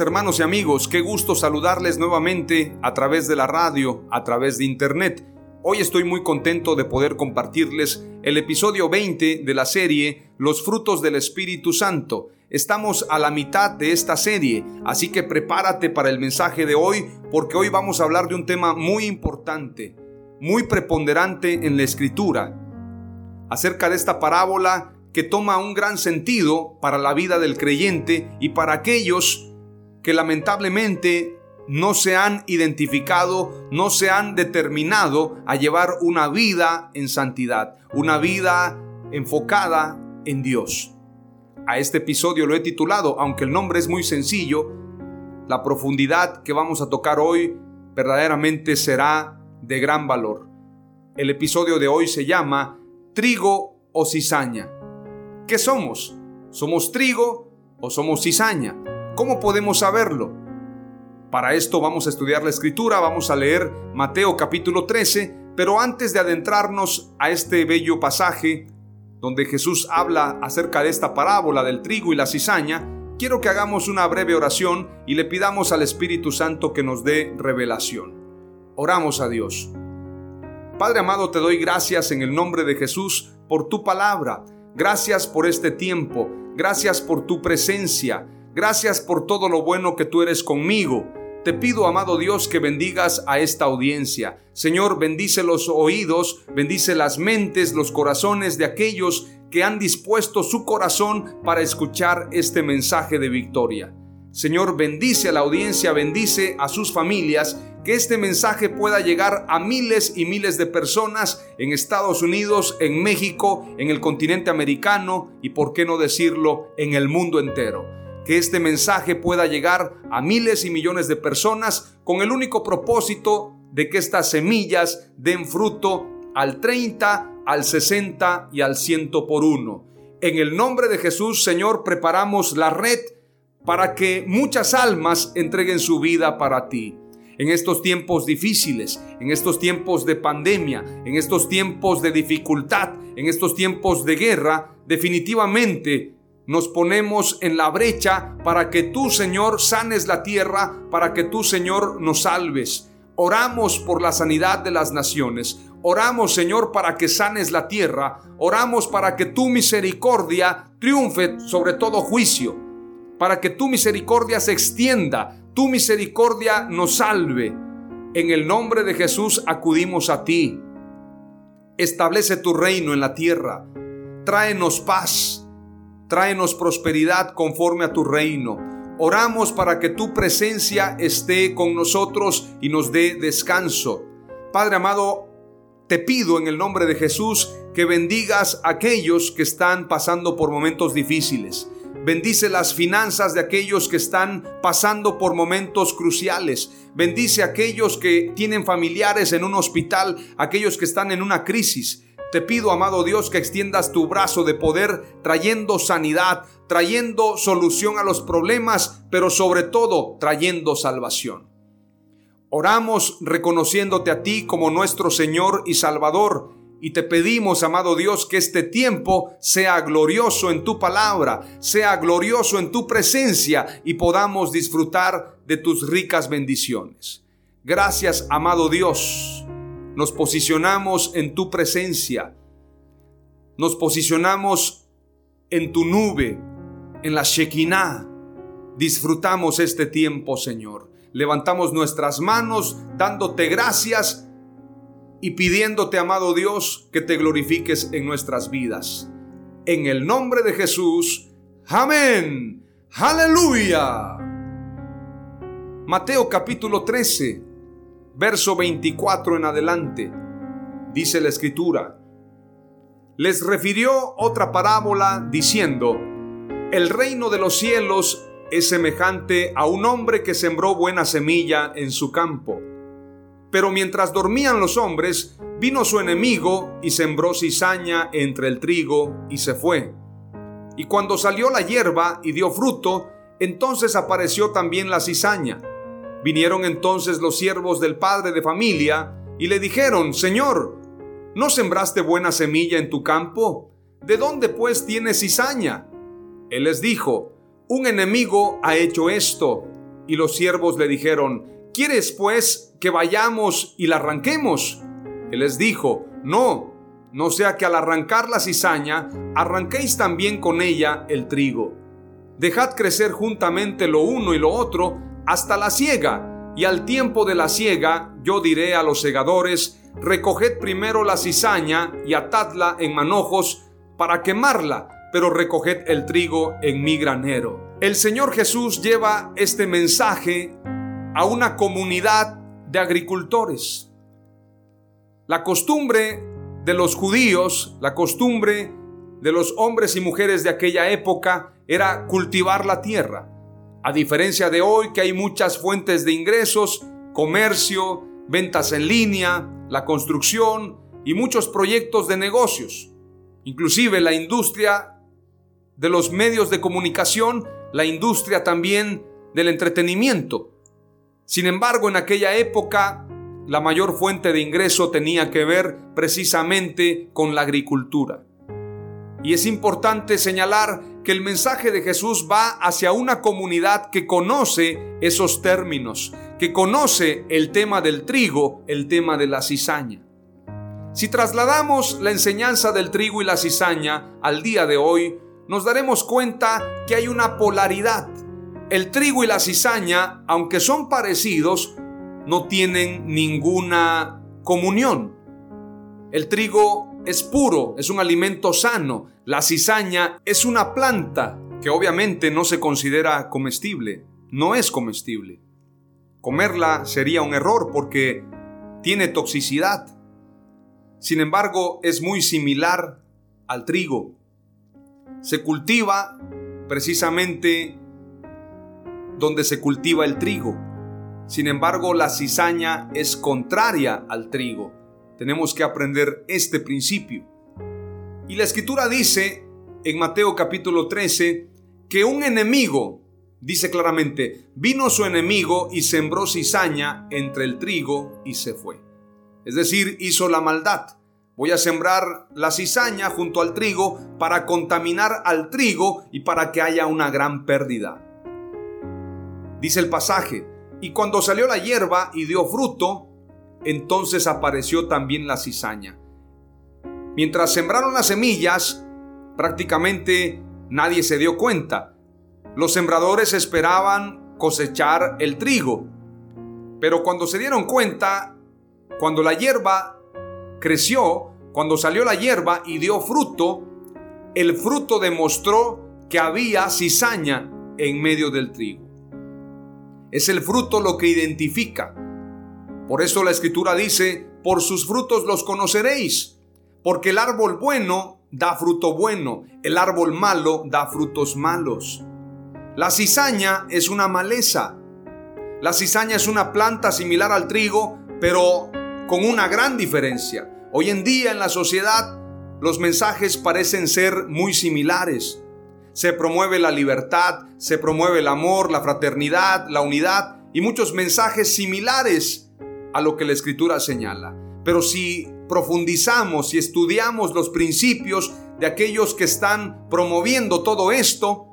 Hermanos y amigos, qué gusto saludarles nuevamente a través de la radio, a través de internet. Hoy estoy muy contento de poder compartirles el episodio 20 de la serie Los frutos del Espíritu Santo. Estamos a la mitad de esta serie, así que prepárate para el mensaje de hoy porque hoy vamos a hablar de un tema muy importante, muy preponderante en la escritura, acerca de esta parábola que toma un gran sentido para la vida del creyente y para aquellos que lamentablemente no se han identificado, no se han determinado a llevar una vida en santidad, una vida enfocada en Dios. A este episodio lo he titulado, aunque el nombre es muy sencillo, la profundidad que vamos a tocar hoy verdaderamente será de gran valor. El episodio de hoy se llama Trigo o cizaña. ¿Qué somos? ¿Somos trigo o somos cizaña? ¿Cómo podemos saberlo? Para esto vamos a estudiar la escritura, vamos a leer Mateo capítulo 13, pero antes de adentrarnos a este bello pasaje donde Jesús habla acerca de esta parábola del trigo y la cizaña, quiero que hagamos una breve oración y le pidamos al Espíritu Santo que nos dé revelación. Oramos a Dios. Padre amado, te doy gracias en el nombre de Jesús por tu palabra. Gracias por este tiempo. Gracias por tu presencia. Gracias por todo lo bueno que tú eres conmigo. Te pido, amado Dios, que bendigas a esta audiencia. Señor, bendice los oídos, bendice las mentes, los corazones de aquellos que han dispuesto su corazón para escuchar este mensaje de victoria. Señor, bendice a la audiencia, bendice a sus familias, que este mensaje pueda llegar a miles y miles de personas en Estados Unidos, en México, en el continente americano y, por qué no decirlo, en el mundo entero que este mensaje pueda llegar a miles y millones de personas con el único propósito de que estas semillas den fruto al 30, al 60 y al 100 por uno. En el nombre de Jesús, Señor, preparamos la red para que muchas almas entreguen su vida para ti. En estos tiempos difíciles, en estos tiempos de pandemia, en estos tiempos de dificultad, en estos tiempos de guerra, definitivamente nos ponemos en la brecha para que tú, Señor, sanes la tierra, para que tú, Señor, nos salves. Oramos por la sanidad de las naciones. Oramos, Señor, para que sanes la tierra. Oramos para que tu misericordia triunfe sobre todo juicio. Para que tu misericordia se extienda. Tu misericordia nos salve. En el nombre de Jesús acudimos a ti. Establece tu reino en la tierra. Tráenos paz tráenos prosperidad conforme a tu reino. Oramos para que tu presencia esté con nosotros y nos dé descanso. Padre amado, te pido en el nombre de Jesús que bendigas a aquellos que están pasando por momentos difíciles. Bendice las finanzas de aquellos que están pasando por momentos cruciales. Bendice a aquellos que tienen familiares en un hospital, aquellos que están en una crisis. Te pido, amado Dios, que extiendas tu brazo de poder trayendo sanidad, trayendo solución a los problemas, pero sobre todo trayendo salvación. Oramos reconociéndote a ti como nuestro Señor y Salvador Y te pedimos, amado Dios, que este tiempo sea glorioso en tu palabra, sea glorioso en tu presencia y podamos disfrutar de tus ricas bendiciones. Gracias, amado Dios. Nos posicionamos en tu presencia. Nos posicionamos en tu nube, en la Shekinah. Disfrutamos este tiempo, Señor. Levantamos nuestras manos dándote gracias y pidiéndote, amado Dios, que te glorifiques en nuestras vidas. En el nombre de Jesús. Amén. Aleluya. Mateo capítulo 13, verso 24 en adelante. Dice la escritura. Les refirió otra parábola diciendo, el reino de los cielos es semejante a un hombre que sembró buena semilla en su campo pero mientras dormían los hombres, vino su enemigo y sembró cizaña entre el trigo y se fue. Y cuando salió la hierba y dio fruto, entonces apareció también la cizaña. Vinieron entonces los siervos del padre de familia y le dijeron, Señor, ¿no sembraste buena semilla en tu campo? ¿De dónde pues tienes cizaña? Él les dijo, un enemigo ha hecho esto. Y los siervos le dijeron, ¿Quieres pues que vayamos y la arranquemos? Él les dijo, no, no sea que al arrancar la cizaña, arranquéis también con ella el trigo. Dejad crecer juntamente lo uno y lo otro hasta la siega, y al tiempo de la siega yo diré a los segadores, recoged primero la cizaña y atadla en manojos para quemarla, pero recoged el trigo en mi granero. El Señor Jesús lleva este mensaje a una comunidad de agricultores. La costumbre de los judíos, la costumbre de los hombres y mujeres de aquella época era cultivar la tierra. A diferencia de hoy que hay muchas fuentes de ingresos, comercio, ventas en línea, la construcción y muchos proyectos de negocios. Inclusive la industria de los medios de comunicación, la industria también del entretenimiento. Sin embargo, en aquella época, la mayor fuente de ingreso tenía que ver precisamente con la agricultura. Y es importante señalar que el mensaje de Jesús va hacia una comunidad que conoce esos términos, que conoce el tema del trigo, el tema de la cizaña. Si trasladamos la enseñanza del trigo y la cizaña al día de hoy, nos daremos cuenta que hay una polaridad el trigo y la cizaña, aunque son parecidos, no tienen ninguna comunión. El trigo es puro, es un alimento sano. La cizaña es una planta que obviamente no se considera comestible, no es comestible. Comerla sería un error porque tiene toxicidad. Sin embargo, es muy similar al trigo. Se cultiva precisamente donde se cultiva el trigo. Sin embargo, la cizaña es contraria al trigo. Tenemos que aprender este principio. Y la escritura dice en Mateo capítulo 13 que un enemigo, dice claramente, vino su enemigo y sembró cizaña entre el trigo y se fue. Es decir, hizo la maldad. Voy a sembrar la cizaña junto al trigo para contaminar al trigo y para que haya una gran pérdida dice el pasaje, y cuando salió la hierba y dio fruto, entonces apareció también la cizaña. Mientras sembraron las semillas, prácticamente nadie se dio cuenta. Los sembradores esperaban cosechar el trigo, pero cuando se dieron cuenta, cuando la hierba creció, cuando salió la hierba y dio fruto, el fruto demostró que había cizaña en medio del trigo. Es el fruto lo que identifica. Por eso la escritura dice, por sus frutos los conoceréis, porque el árbol bueno da fruto bueno, el árbol malo da frutos malos. La cizaña es una maleza. La cizaña es una planta similar al trigo, pero con una gran diferencia. Hoy en día en la sociedad los mensajes parecen ser muy similares se promueve la libertad, se promueve el amor, la fraternidad, la unidad y muchos mensajes similares a lo que la escritura señala. Pero si profundizamos y estudiamos los principios de aquellos que están promoviendo todo esto,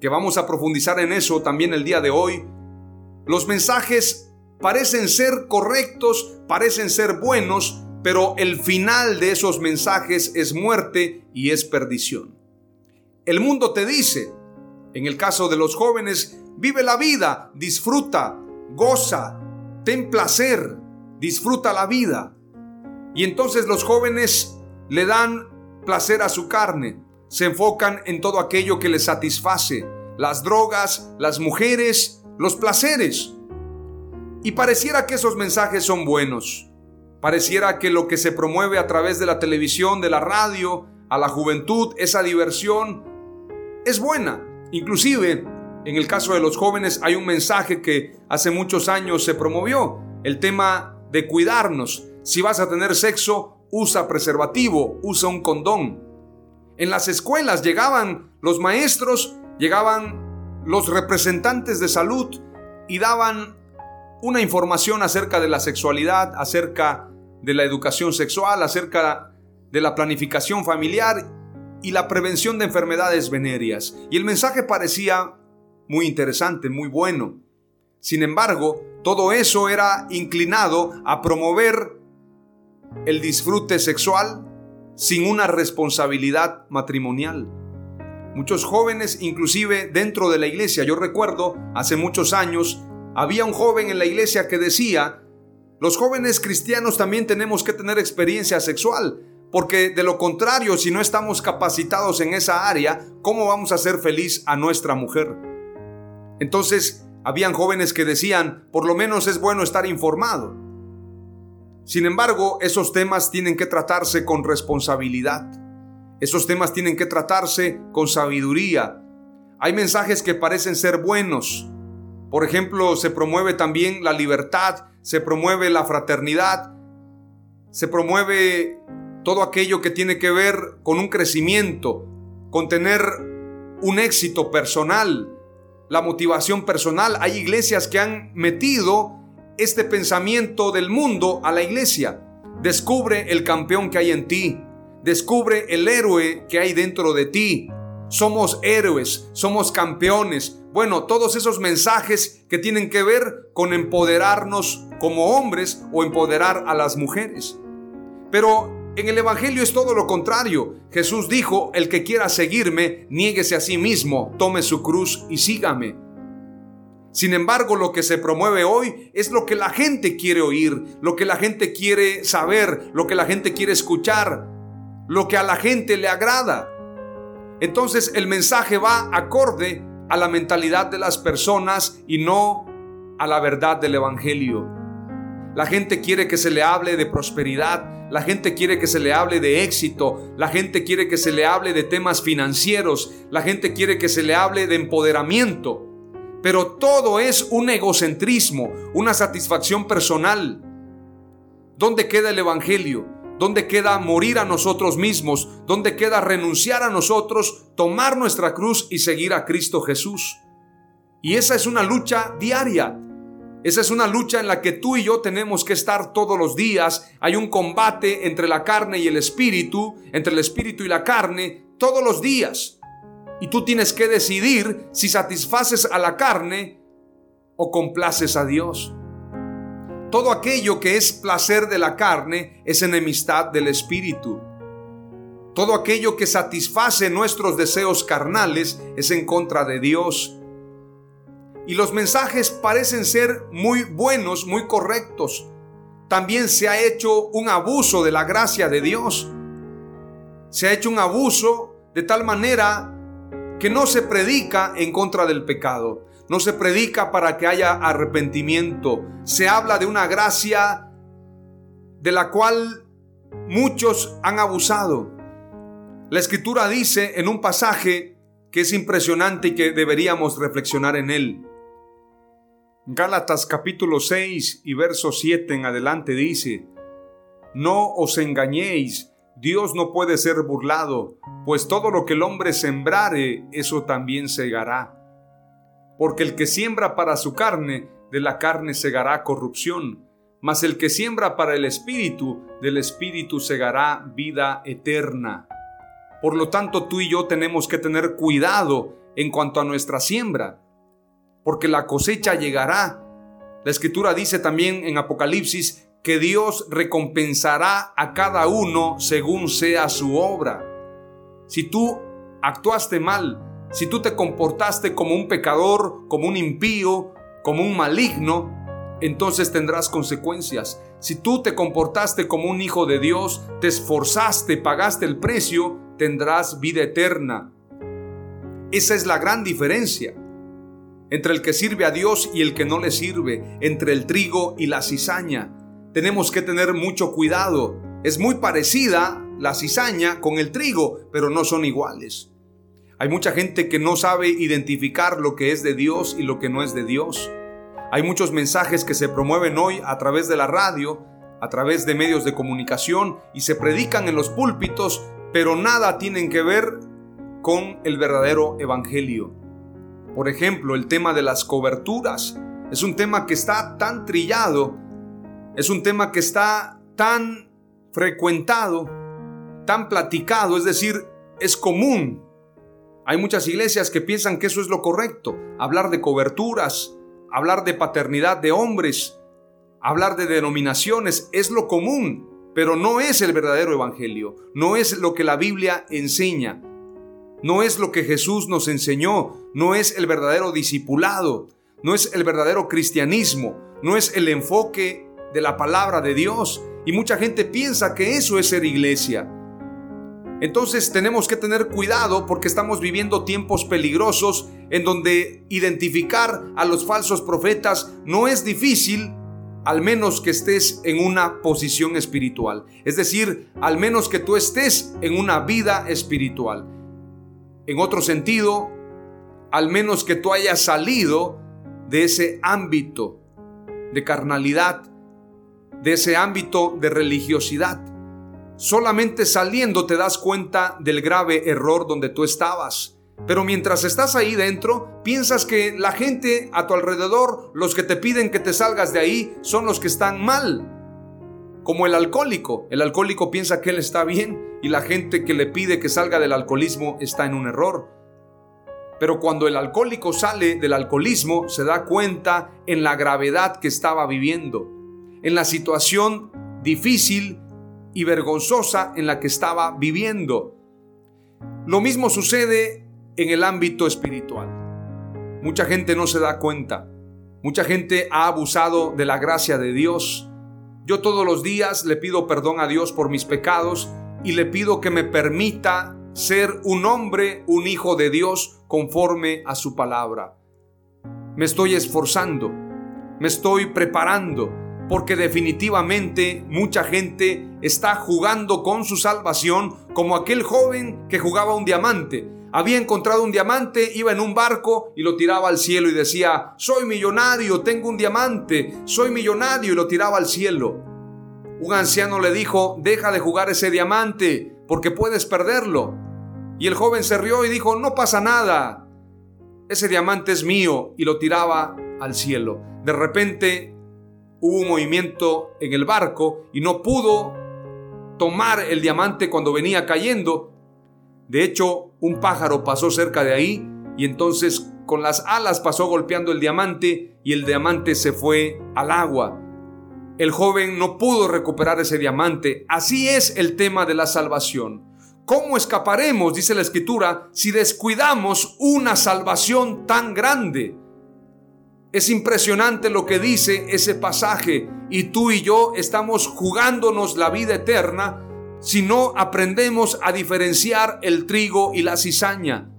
que vamos a profundizar en eso también el día de hoy, los mensajes parecen ser correctos, parecen ser buenos, pero el final de esos mensajes es muerte y es perdición. El mundo te dice, en el caso de los jóvenes, vive la vida, disfruta, goza, ten placer, disfruta la vida. Y entonces los jóvenes le dan placer a su carne, se enfocan en todo aquello que les satisface, las drogas, las mujeres, los placeres. Y pareciera que esos mensajes son buenos. Pareciera que lo que se promueve a través de la televisión, de la radio, a la juventud, esa diversión, es buena. Inclusive, en el caso de los jóvenes hay un mensaje que hace muchos años se promovió, el tema de cuidarnos. Si vas a tener sexo, usa preservativo, usa un condón. En las escuelas llegaban los maestros, llegaban los representantes de salud y daban una información acerca de la sexualidad, acerca de la educación sexual, acerca de la planificación familiar y la prevención de enfermedades venéreas. Y el mensaje parecía muy interesante, muy bueno. Sin embargo, todo eso era inclinado a promover el disfrute sexual sin una responsabilidad matrimonial. Muchos jóvenes, inclusive dentro de la iglesia, yo recuerdo hace muchos años, había un joven en la iglesia que decía, los jóvenes cristianos también tenemos que tener experiencia sexual, porque de lo contrario, si no estamos capacitados en esa área, ¿cómo vamos a hacer feliz a nuestra mujer? Entonces, habían jóvenes que decían, por lo menos es bueno estar informado. Sin embargo, esos temas tienen que tratarse con responsabilidad. Esos temas tienen que tratarse con sabiduría. Hay mensajes que parecen ser buenos. Por ejemplo, se promueve también la libertad, se promueve la fraternidad, se promueve todo aquello que tiene que ver con un crecimiento, con tener un éxito personal, la motivación personal. Hay iglesias que han metido este pensamiento del mundo a la iglesia. Descubre el campeón que hay en ti. Descubre el héroe que hay dentro de ti. Somos héroes, somos campeones. Bueno, todos esos mensajes que tienen que ver con empoderarnos como hombres o empoderar a las mujeres. Pero en el Evangelio es todo lo contrario. Jesús dijo, el que quiera seguirme, niéguese a sí mismo, tome su cruz y sígame. Sin embargo, lo que se promueve hoy es lo que la gente quiere oír, lo que la gente quiere saber, lo que la gente quiere escuchar, lo que a la gente le agrada. Entonces el mensaje va acorde a la mentalidad de las personas y no a la verdad del Evangelio. La gente quiere que se le hable de prosperidad, la gente quiere que se le hable de éxito, la gente quiere que se le hable de temas financieros, la gente quiere que se le hable de empoderamiento. Pero todo es un egocentrismo, una satisfacción personal. ¿Dónde queda el Evangelio? ¿Dónde queda morir a nosotros mismos? ¿Dónde queda renunciar a nosotros, tomar nuestra cruz y seguir a Cristo Jesús? Y esa es una lucha diaria. Esa es una lucha en la que tú y yo tenemos que estar todos los días. Hay un combate entre la carne y el espíritu, entre el espíritu y la carne, todos los días. Y tú tienes que decidir si satisfaces a la carne o complaces a Dios. Todo aquello que es placer de la carne es enemistad del espíritu. Todo aquello que satisface nuestros deseos carnales es en contra de Dios. Y los mensajes parecen ser muy buenos, muy correctos. También se ha hecho un abuso de la gracia de Dios. Se ha hecho un abuso de tal manera que no se predica en contra del pecado, no se predica para que haya arrepentimiento, se habla de una gracia de la cual muchos han abusado. La escritura dice en un pasaje que es impresionante y que deberíamos reflexionar en él. Gálatas capítulo 6 y verso 7 en adelante dice, No os engañéis, Dios no puede ser burlado, pues todo lo que el hombre sembrare, eso también segará. Porque el que siembra para su carne, de la carne segará corrupción, mas el que siembra para el Espíritu, del Espíritu segará vida eterna. Por lo tanto, tú y yo tenemos que tener cuidado en cuanto a nuestra siembra, porque la cosecha llegará. La escritura dice también en Apocalipsis que Dios recompensará a cada uno según sea su obra. Si tú actuaste mal, si tú te comportaste como un pecador, como un impío, como un maligno, entonces tendrás consecuencias. Si tú te comportaste como un hijo de Dios, te esforzaste, pagaste el precio, tendrás vida eterna. Esa es la gran diferencia entre el que sirve a Dios y el que no le sirve, entre el trigo y la cizaña. Tenemos que tener mucho cuidado. Es muy parecida la cizaña con el trigo, pero no son iguales. Hay mucha gente que no sabe identificar lo que es de Dios y lo que no es de Dios. Hay muchos mensajes que se promueven hoy a través de la radio, a través de medios de comunicación y se predican en los púlpitos, pero nada tienen que ver con el verdadero evangelio. Por ejemplo, el tema de las coberturas es un tema que está tan trillado, es un tema que está tan frecuentado, tan platicado, es decir, es común. Hay muchas iglesias que piensan que eso es lo correcto, hablar de coberturas, hablar de paternidad de hombres, hablar de denominaciones, es lo común, pero no es el verdadero evangelio, no es lo que la Biblia enseña, no es lo que Jesús nos enseñó, no es el verdadero discipulado, no es el verdadero cristianismo, no es el enfoque de la palabra de Dios. Y mucha gente piensa que eso es ser iglesia. Entonces tenemos que tener cuidado porque estamos viviendo tiempos peligrosos en donde identificar a los falsos profetas no es difícil, al menos que estés en una posición espiritual. Es decir, al menos que tú estés en una vida espiritual. En otro sentido, al menos que tú hayas salido de ese ámbito de carnalidad, de ese ámbito de religiosidad. Solamente saliendo te das cuenta del grave error donde tú estabas. Pero mientras estás ahí dentro, piensas que la gente a tu alrededor, los que te piden que te salgas de ahí, son los que están mal. Como el alcohólico. El alcohólico piensa que él está bien y la gente que le pide que salga del alcoholismo está en un error. Pero cuando el alcohólico sale del alcoholismo, se da cuenta en la gravedad que estaba viviendo, en la situación difícil y vergonzosa en la que estaba viviendo. Lo mismo sucede en el ámbito espiritual. Mucha gente no se da cuenta. Mucha gente ha abusado de la gracia de Dios. Yo todos los días le pido perdón a Dios por mis pecados y le pido que me permita ser un hombre, un hijo de Dios conforme a su palabra. Me estoy esforzando, me estoy preparando, porque definitivamente mucha gente está jugando con su salvación como aquel joven que jugaba un diamante. Había encontrado un diamante, iba en un barco y lo tiraba al cielo y decía, soy millonario, tengo un diamante, soy millonario y lo tiraba al cielo. Un anciano le dijo, deja de jugar ese diamante porque puedes perderlo. Y el joven se rió y dijo, no pasa nada, ese diamante es mío y lo tiraba al cielo. De repente hubo un movimiento en el barco y no pudo tomar el diamante cuando venía cayendo. De hecho, un pájaro pasó cerca de ahí y entonces con las alas pasó golpeando el diamante y el diamante se fue al agua. El joven no pudo recuperar ese diamante. Así es el tema de la salvación. ¿Cómo escaparemos, dice la escritura, si descuidamos una salvación tan grande? Es impresionante lo que dice ese pasaje y tú y yo estamos jugándonos la vida eterna si no aprendemos a diferenciar el trigo y la cizaña.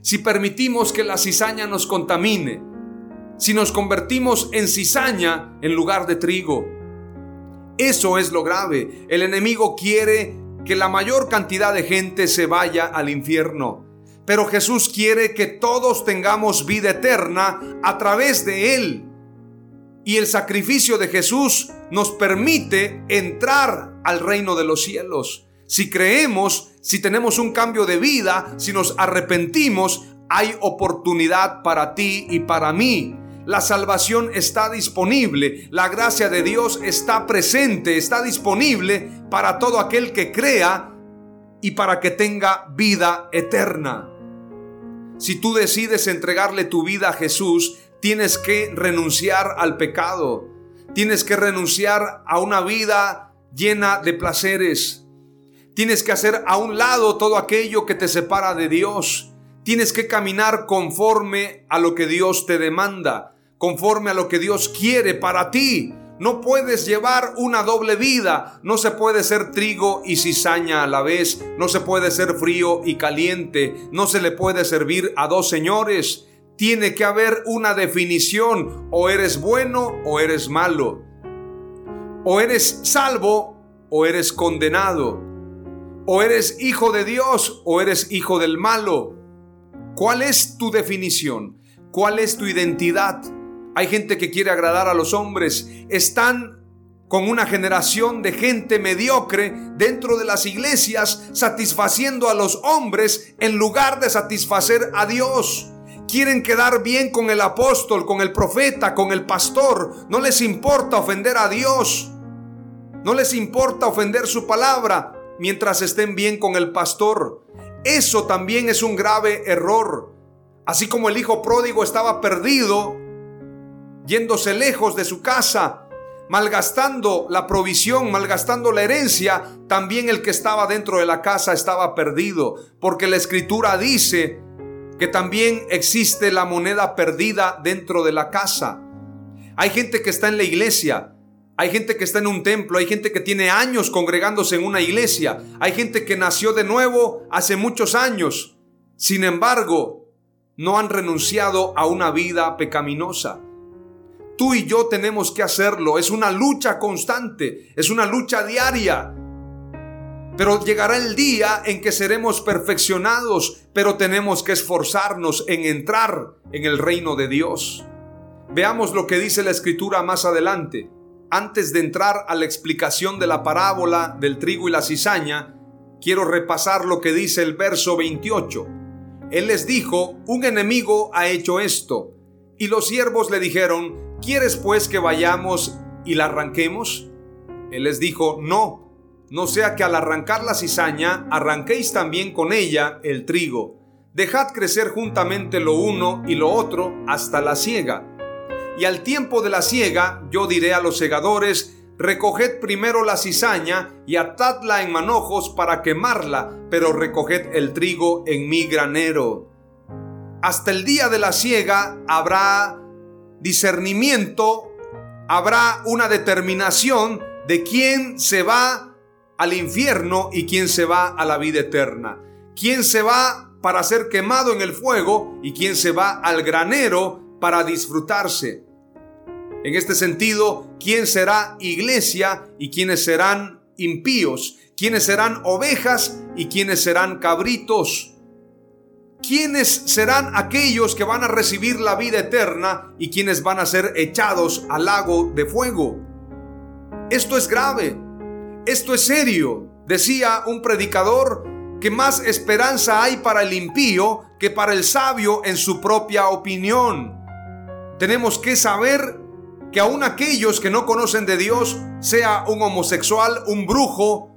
Si permitimos que la cizaña nos contamine, si nos convertimos en cizaña en lugar de trigo. Eso es lo grave. El enemigo quiere que la mayor cantidad de gente se vaya al infierno. Pero Jesús quiere que todos tengamos vida eterna a través de Él. Y el sacrificio de Jesús nos permite entrar al reino de los cielos. Si creemos, si tenemos un cambio de vida, si nos arrepentimos, hay oportunidad para ti y para mí. la salvación está disponible, la gracia de Dios está presente, está disponible para todo aquel que crea y para que tenga vida eterna. Si tú decides entregarle tu vida a Jesús, tienes que renunciar al pecado, tienes que renunciar a una vida llena de placeres, tienes que hacer a un lado todo aquello que te separa de Dios, tienes que caminar conforme a lo que Dios te demanda conforme a lo que Dios quiere para ti. No puedes llevar una doble vida. No se puede ser trigo y cizaña a la vez. No se puede ser frío y caliente. No se le puede servir a dos señores. Tiene que haber una definición. O eres bueno o eres malo. O eres salvo o eres condenado. O eres hijo de Dios o eres hijo del malo. ¿Cuál es tu definición? ¿Cuál es tu identidad? Hay gente que quiere agradar a los hombres. Están con una generación de gente mediocre dentro de las iglesias satisfaciendo a los hombres en lugar de satisfacer a Dios. Quieren quedar bien con el apóstol, con el profeta, con el pastor. No les importa ofender a Dios. No les importa ofender su palabra mientras estén bien con el pastor. Eso también es un grave error. Así como el hijo pródigo estaba perdido, yéndose lejos de su casa, malgastando la provisión, malgastando la herencia, también el que estaba dentro de la casa estaba perdido, porque la escritura dice que también existe la moneda perdida dentro de la casa. Hay gente que está en la iglesia, hay gente que está en un templo, hay gente que tiene años congregándose en una iglesia, hay gente que nació de nuevo hace muchos años. Sin embargo, no han renunciado a una vida pecaminosa. Tú y yo tenemos que hacerlo. Es una lucha constante, es una lucha diaria. Pero llegará el día en que seremos perfeccionados, pero tenemos que esforzarnos en entrar en el reino de Dios. Veamos lo que dice la escritura más adelante. Antes de entrar a la explicación de la parábola del trigo y la cizaña, quiero repasar lo que dice el verso 28. Él les dijo, un enemigo ha hecho esto. Y los siervos le dijeron, ¿Quieres pues que vayamos y la arranquemos? Él les dijo, no, no sea que al arrancar la cizaña arranquéis también con ella el trigo. Dejad crecer juntamente lo uno y lo otro hasta la siega. Y al tiempo de la siega yo diré a los segadores, recoged primero la cizaña y atadla en manojos para quemarla, pero recoged el trigo en mi granero. Hasta el día de la siega habrá discernimiento, habrá una determinación de quién se va al infierno y quién se va a la vida eterna. Quién se va para ser quemado en el fuego y quién se va al granero para disfrutarse. En este sentido, quién será iglesia y quiénes serán impíos, quiénes serán ovejas y quiénes serán cabritos. ¿Quiénes serán aquellos que van a recibir la vida eterna y quienes van a ser echados al lago de fuego? Esto es grave, esto es serio. Decía un predicador que más esperanza hay para el impío que para el sabio en su propia opinión. Tenemos que saber que aun aquellos que no conocen de Dios, sea un homosexual, un brujo,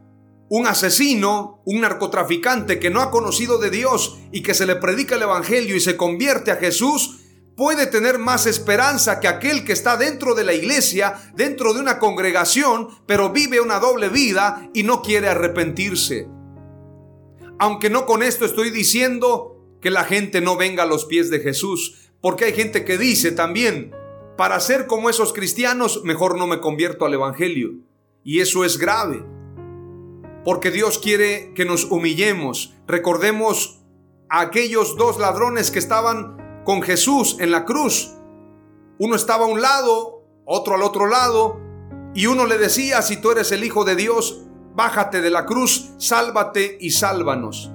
un asesino, un narcotraficante que no ha conocido de Dios y que se le predica el Evangelio y se convierte a Jesús, puede tener más esperanza que aquel que está dentro de la iglesia, dentro de una congregación, pero vive una doble vida y no quiere arrepentirse. Aunque no con esto estoy diciendo que la gente no venga a los pies de Jesús, porque hay gente que dice también, para ser como esos cristianos, mejor no me convierto al Evangelio. Y eso es grave porque Dios quiere que nos humillemos. Recordemos a aquellos dos ladrones que estaban con Jesús en la cruz. Uno estaba a un lado, otro al otro lado, y uno le decía, si tú eres el Hijo de Dios, bájate de la cruz, sálvate y sálvanos.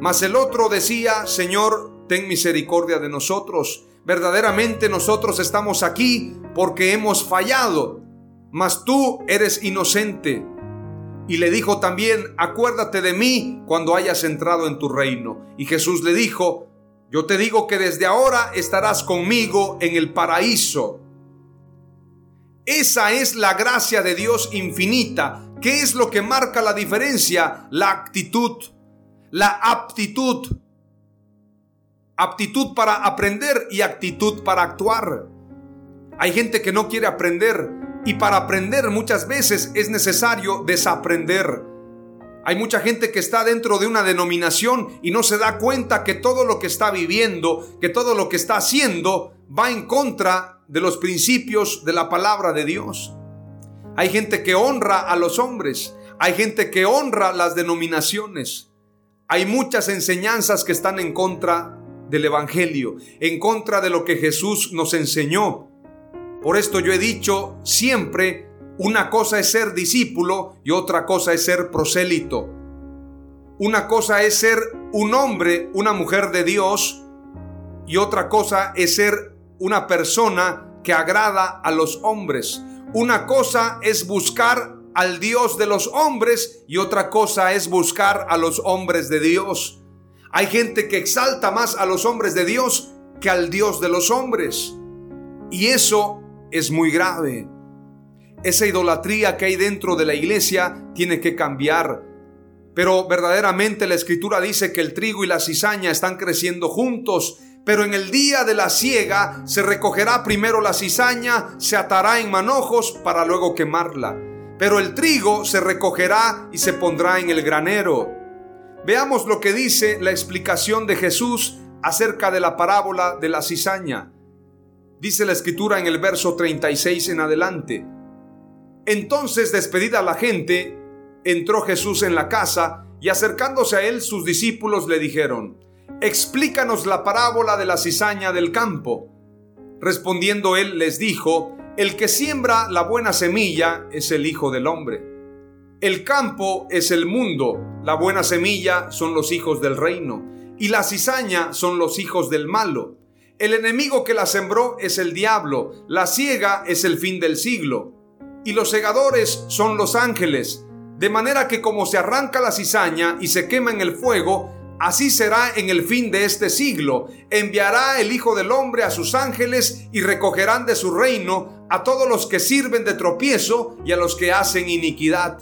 Mas el otro decía, Señor, ten misericordia de nosotros. Verdaderamente nosotros estamos aquí porque hemos fallado, mas tú eres inocente y le dijo también, acuérdate de mí cuando hayas entrado en tu reino. Y Jesús le dijo, Yo te digo que desde ahora estarás conmigo en el paraíso. Esa es la gracia de Dios infinita. ¿Qué es lo que marca la diferencia? La actitud, la aptitud. Aptitud para aprender y actitud para actuar. Hay gente que no quiere aprender y para aprender muchas veces es necesario desaprender. Hay mucha gente que está dentro de una denominación y no se da cuenta que todo lo que está viviendo, que todo lo que está haciendo va en contra de los principios de la palabra de Dios. Hay gente que honra a los hombres, hay gente que honra las denominaciones. Hay muchas enseñanzas que están en contra del Evangelio, en contra de lo que Jesús nos enseñó. Por esto yo he dicho siempre, una cosa es ser discípulo y otra cosa es ser prosélito. Una cosa es ser un hombre, una mujer de Dios y otra cosa es ser una persona que agrada a los hombres. Una cosa es buscar al Dios de los hombres y otra cosa es buscar a los hombres de Dios. Hay gente que exalta más a los hombres de Dios que al Dios de los hombres. Y eso es muy grave. Esa idolatría que hay dentro de la iglesia tiene que cambiar. Pero verdaderamente la escritura dice que el trigo y la cizaña están creciendo juntos. Pero en el día de la siega se recogerá primero la cizaña, se atará en manojos para luego quemarla. Pero el trigo se recogerá y se pondrá en el granero. Veamos lo que dice la explicación de Jesús acerca de la parábola de la cizaña. Dice la escritura en el verso 36 en adelante. Entonces, despedida la gente, entró Jesús en la casa y acercándose a él sus discípulos le dijeron, Explícanos la parábola de la cizaña del campo. Respondiendo él les dijo, El que siembra la buena semilla es el Hijo del Hombre. El campo es el mundo, la buena semilla son los hijos del reino, y la cizaña son los hijos del malo. El enemigo que la sembró es el diablo, la ciega es el fin del siglo y los segadores son los ángeles. De manera que como se arranca la cizaña y se quema en el fuego, así será en el fin de este siglo. Enviará el Hijo del Hombre a sus ángeles y recogerán de su reino a todos los que sirven de tropiezo y a los que hacen iniquidad.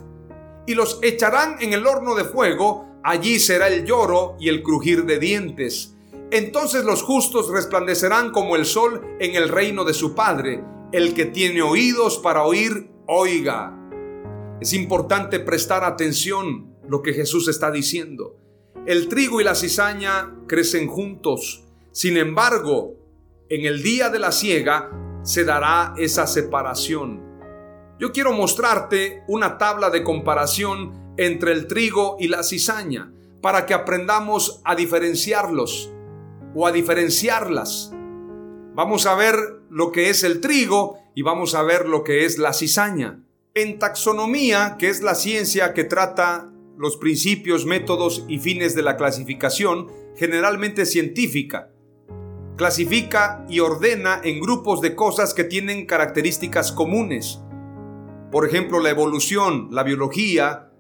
Y los echarán en el horno de fuego, allí será el lloro y el crujir de dientes. Entonces los justos resplandecerán como el sol en el reino de su Padre. El que tiene oídos para oír, oiga. Es importante prestar atención lo que Jesús está diciendo. El trigo y la cizaña crecen juntos. Sin embargo, en el día de la siega se dará esa separación. Yo quiero mostrarte una tabla de comparación entre el trigo y la cizaña para que aprendamos a diferenciarlos o a diferenciarlas. Vamos a ver lo que es el trigo y vamos a ver lo que es la cizaña. En taxonomía, que es la ciencia que trata los principios, métodos y fines de la clasificación, generalmente científica, clasifica y ordena en grupos de cosas que tienen características comunes. Por ejemplo, la evolución, la biología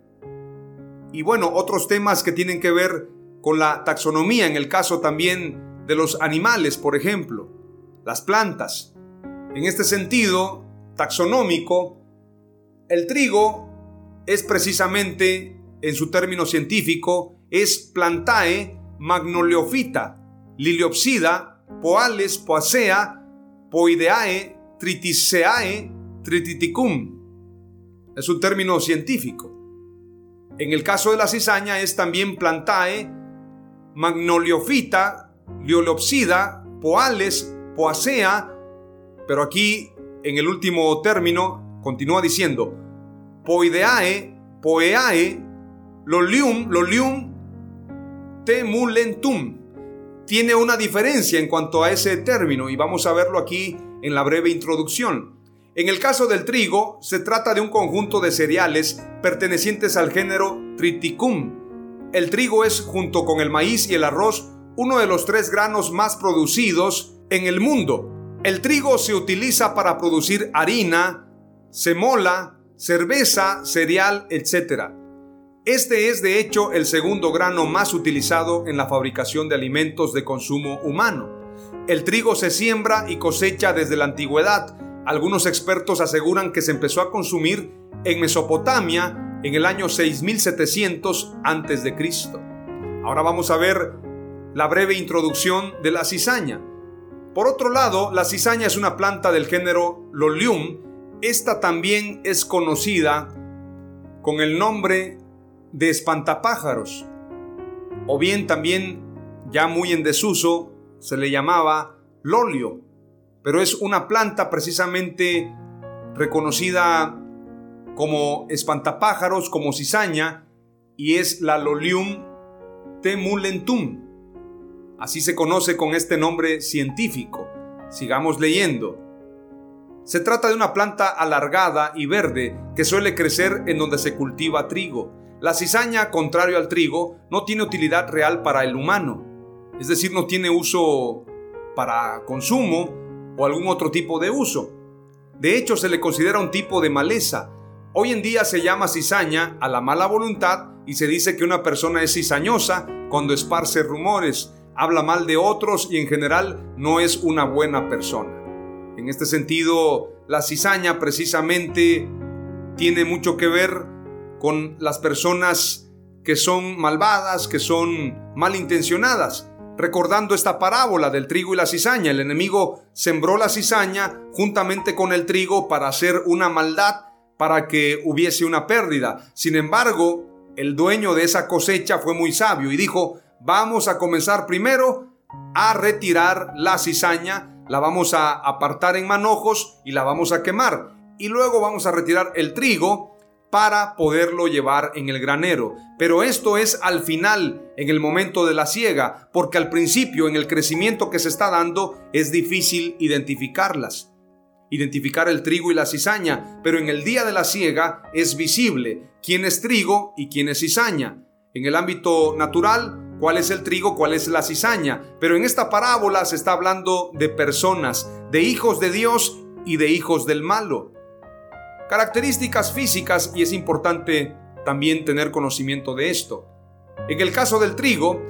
y bueno, otros temas que tienen que ver con la taxonomía, en el caso también de los animales, por ejemplo las plantas. En este sentido taxonómico, el trigo es precisamente, en su término científico, es plantae magnoliofita, liliopsida, poales, poacea, poideae, triticeae, trititicum. Es un término científico. En el caso de la cizaña es también plantae, magnoliofita, liolopsida, poales, poasea, pero aquí en el último término continúa diciendo poideae, poeae, lolium, lolium, temulentum. Tiene una diferencia en cuanto a ese término y vamos a verlo aquí en la breve introducción. En el caso del trigo, se trata de un conjunto de cereales pertenecientes al género Triticum. El trigo es, junto con el maíz y el arroz, uno de los tres granos más producidos en el mundo. El trigo se utiliza para producir harina, semola, cerveza, cereal, etc. Este es de hecho el segundo grano más utilizado en la fabricación de alimentos de consumo humano. El trigo se siembra y cosecha desde la antigüedad. Algunos expertos aseguran que se empezó a consumir en Mesopotamia en el año 6700 a.C. Ahora vamos a ver la breve introducción de la cizaña. Por otro lado, la cizaña es una planta del género Lolium. Esta también es conocida con el nombre de espantapájaros, o bien también ya muy en desuso se le llamaba lolio, pero es una planta precisamente reconocida como espantapájaros, como cizaña, y es la Lolium temulentum. Así se conoce con este nombre científico. Sigamos leyendo. Se trata de una planta alargada y verde que suele crecer en donde se cultiva trigo. La cizaña, contrario al trigo, no tiene utilidad real para el humano, es decir, no tiene uso para consumo o algún otro tipo de uso. De hecho, se le considera un tipo de maleza. Hoy en día se llama cizaña a la mala voluntad y se dice que una persona es cizañosa cuando esparce rumores, habla mal de otros y en general no es una buena persona. En este sentido, la cizaña precisamente tiene mucho que ver con las personas que son malvadas, que son malintencionadas. Recordando esta parábola del trigo y la cizaña, el enemigo sembró la cizaña juntamente con el trigo para hacer una maldad, para que hubiese una pérdida. Sin embargo, el dueño de esa cosecha fue muy sabio y dijo, vamos a comenzar primero a retirar la cizaña, la vamos a apartar en manojos y la vamos a quemar. Y luego vamos a retirar el trigo para poderlo llevar en el granero. Pero esto es al final, en el momento de la siega, porque al principio, en el crecimiento que se está dando, es difícil identificarlas. Identificar el trigo y la cizaña, pero en el día de la siega es visible quién es trigo y quién es cizaña. En el ámbito natural, cuál es el trigo, cuál es la cizaña. Pero en esta parábola se está hablando de personas, de hijos de Dios y de hijos del malo características físicas y es importante también tener conocimiento de esto. En el caso del trigo,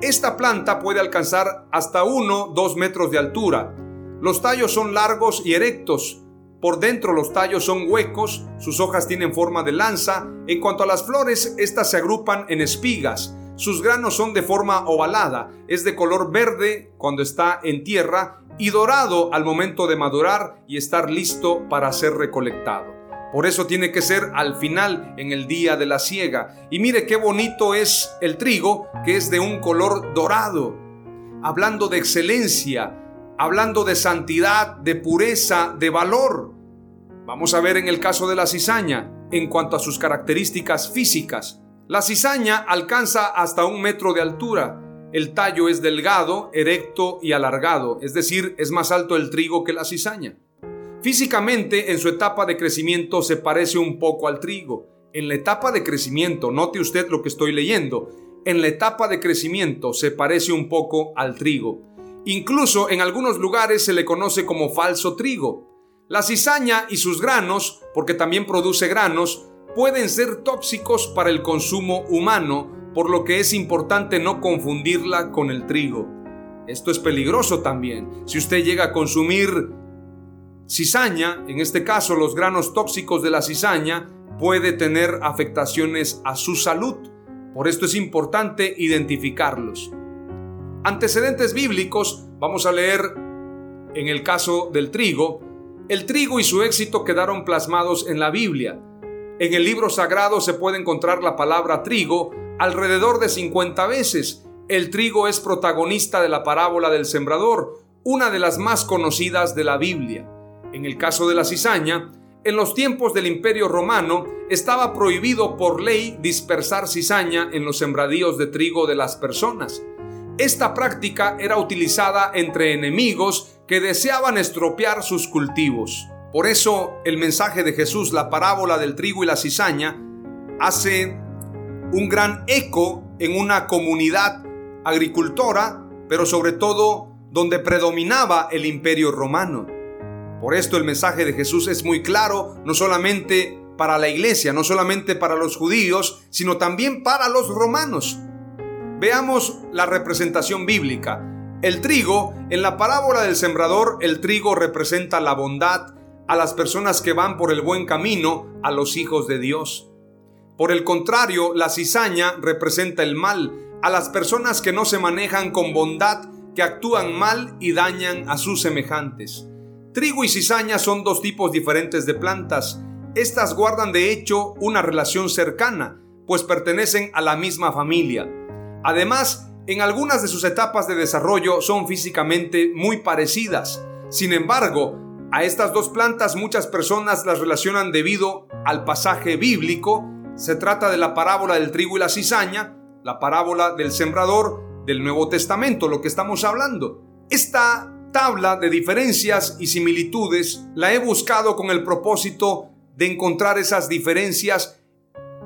esta planta puede alcanzar hasta 1-2 metros de altura. Los tallos son largos y erectos. Por dentro los tallos son huecos, sus hojas tienen forma de lanza. En cuanto a las flores, estas se agrupan en espigas. Sus granos son de forma ovalada, es de color verde cuando está en tierra y dorado al momento de madurar y estar listo para ser recolectado. Por eso tiene que ser al final, en el día de la siega. Y mire qué bonito es el trigo, que es de un color dorado. Hablando de excelencia, hablando de santidad, de pureza, de valor. Vamos a ver en el caso de la cizaña, en cuanto a sus características físicas. La cizaña alcanza hasta un metro de altura. El tallo es delgado, erecto y alargado, es decir, es más alto el trigo que la cizaña. Físicamente, en su etapa de crecimiento se parece un poco al trigo. En la etapa de crecimiento, note usted lo que estoy leyendo, en la etapa de crecimiento se parece un poco al trigo. Incluso en algunos lugares se le conoce como falso trigo. La cizaña y sus granos, porque también produce granos, pueden ser tóxicos para el consumo humano, por lo que es importante no confundirla con el trigo. Esto es peligroso también. Si usted llega a consumir cizaña, en este caso los granos tóxicos de la cizaña, puede tener afectaciones a su salud. Por esto es importante identificarlos. Antecedentes bíblicos, vamos a leer en el caso del trigo, el trigo y su éxito quedaron plasmados en la Biblia. En el libro sagrado se puede encontrar la palabra trigo alrededor de 50 veces. El trigo es protagonista de la parábola del sembrador, una de las más conocidas de la Biblia. En el caso de la cizaña, en los tiempos del Imperio Romano estaba prohibido por ley dispersar cizaña en los sembradíos de trigo de las personas. Esta práctica era utilizada entre enemigos que deseaban estropear sus cultivos. Por eso el mensaje de Jesús, la parábola del trigo y la cizaña, hace un gran eco en una comunidad agricultora, pero sobre todo donde predominaba el imperio romano. Por esto el mensaje de Jesús es muy claro, no solamente para la iglesia, no solamente para los judíos, sino también para los romanos. Veamos la representación bíblica. El trigo, en la parábola del sembrador, el trigo representa la bondad a las personas que van por el buen camino, a los hijos de Dios. Por el contrario, la cizaña representa el mal, a las personas que no se manejan con bondad, que actúan mal y dañan a sus semejantes. Trigo y cizaña son dos tipos diferentes de plantas. Estas guardan de hecho una relación cercana, pues pertenecen a la misma familia. Además, en algunas de sus etapas de desarrollo son físicamente muy parecidas. Sin embargo, a estas dos plantas muchas personas las relacionan debido al pasaje bíblico. Se trata de la parábola del trigo y la cizaña, la parábola del sembrador del Nuevo Testamento, lo que estamos hablando. Esta tabla de diferencias y similitudes la he buscado con el propósito de encontrar esas diferencias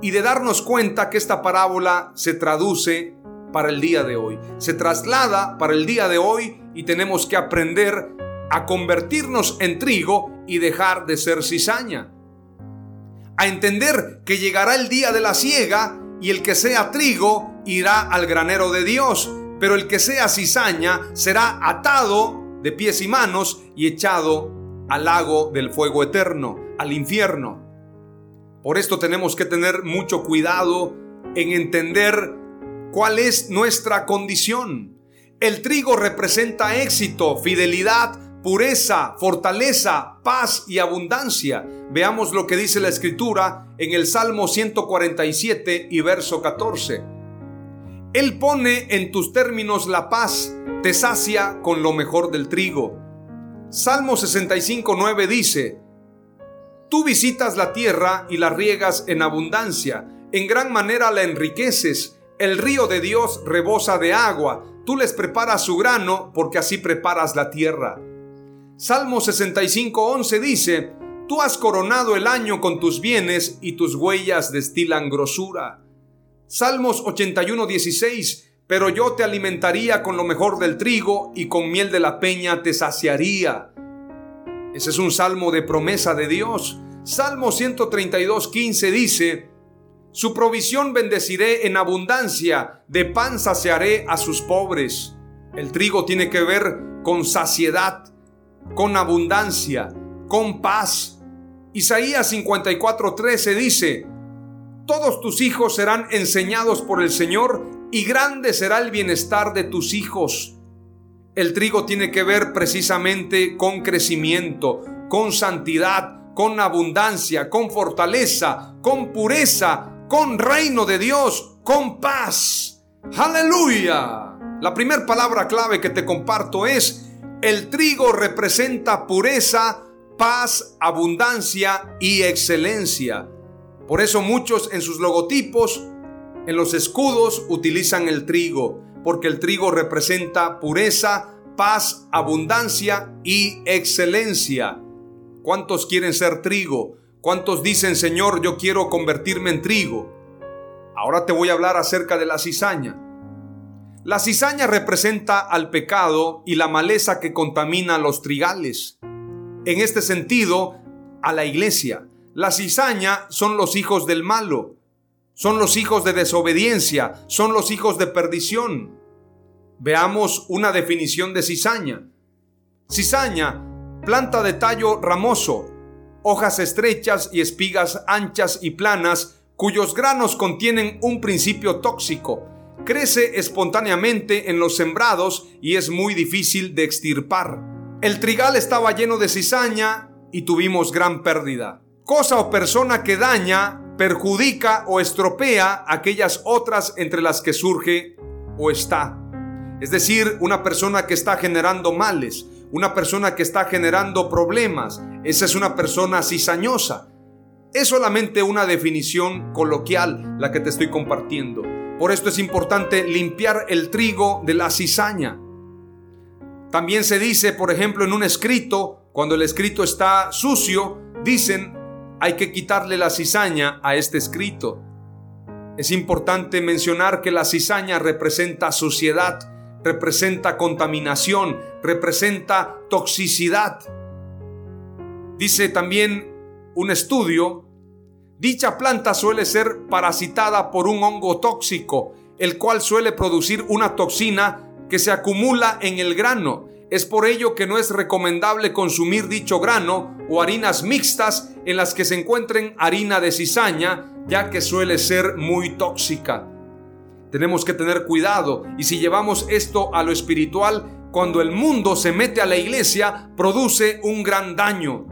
y de darnos cuenta que esta parábola se traduce para el día de hoy. Se traslada para el día de hoy y tenemos que aprender a convertirnos en trigo y dejar de ser cizaña. A entender que llegará el día de la siega y el que sea trigo irá al granero de Dios, pero el que sea cizaña será atado de pies y manos y echado al lago del fuego eterno, al infierno. Por esto tenemos que tener mucho cuidado en entender cuál es nuestra condición. El trigo representa éxito, fidelidad, pureza, fortaleza, paz y abundancia. Veamos lo que dice la escritura en el Salmo 147 y verso 14. Él pone en tus términos la paz, te sacia con lo mejor del trigo. Salmo 65, 9 dice, Tú visitas la tierra y la riegas en abundancia, en gran manera la enriqueces, el río de Dios rebosa de agua, tú les preparas su grano porque así preparas la tierra. Salmo 65:11 dice, Tú has coronado el año con tus bienes y tus huellas destilan grosura. Salmos 81:16, Pero yo te alimentaría con lo mejor del trigo y con miel de la peña te saciaría. Ese es un salmo de promesa de Dios. Salmo 132:15 dice, su provisión bendeciré en abundancia, de pan saciaré a sus pobres. El trigo tiene que ver con saciedad, con abundancia, con paz. Isaías 54:13 dice, Todos tus hijos serán enseñados por el Señor y grande será el bienestar de tus hijos. El trigo tiene que ver precisamente con crecimiento, con santidad, con abundancia, con fortaleza, con pureza, con reino de Dios, con paz. Aleluya. La primera palabra clave que te comparto es, el trigo representa pureza, paz, abundancia y excelencia. Por eso muchos en sus logotipos, en los escudos, utilizan el trigo, porque el trigo representa pureza, paz, abundancia y excelencia. ¿Cuántos quieren ser trigo? ¿Cuántos dicen, Señor, yo quiero convertirme en trigo? Ahora te voy a hablar acerca de la cizaña. La cizaña representa al pecado y la maleza que contamina los trigales. En este sentido, a la iglesia. La cizaña son los hijos del malo, son los hijos de desobediencia, son los hijos de perdición. Veamos una definición de cizaña. Cizaña, planta de tallo ramoso, hojas estrechas y espigas anchas y planas, cuyos granos contienen un principio tóxico. Crece espontáneamente en los sembrados y es muy difícil de extirpar. El trigal estaba lleno de cizaña y tuvimos gran pérdida. Cosa o persona que daña, perjudica o estropea aquellas otras entre las que surge o está. Es decir, una persona que está generando males, una persona que está generando problemas, esa es una persona cizañosa. Es solamente una definición coloquial la que te estoy compartiendo. Por esto es importante limpiar el trigo de la cizaña. También se dice, por ejemplo, en un escrito, cuando el escrito está sucio, dicen, hay que quitarle la cizaña a este escrito. Es importante mencionar que la cizaña representa suciedad, representa contaminación, representa toxicidad. Dice también un estudio Dicha planta suele ser parasitada por un hongo tóxico, el cual suele producir una toxina que se acumula en el grano. Es por ello que no es recomendable consumir dicho grano o harinas mixtas en las que se encuentren harina de cizaña, ya que suele ser muy tóxica. Tenemos que tener cuidado y si llevamos esto a lo espiritual, cuando el mundo se mete a la iglesia, produce un gran daño.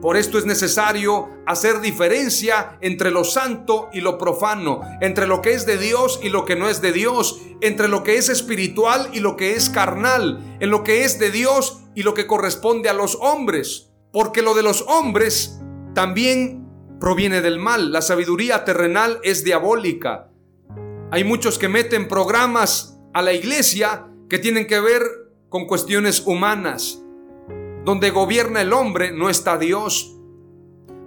Por esto es necesario hacer diferencia entre lo santo y lo profano, entre lo que es de Dios y lo que no es de Dios, entre lo que es espiritual y lo que es carnal, en lo que es de Dios y lo que corresponde a los hombres. Porque lo de los hombres también proviene del mal. La sabiduría terrenal es diabólica. Hay muchos que meten programas a la iglesia que tienen que ver con cuestiones humanas donde gobierna el hombre no está Dios.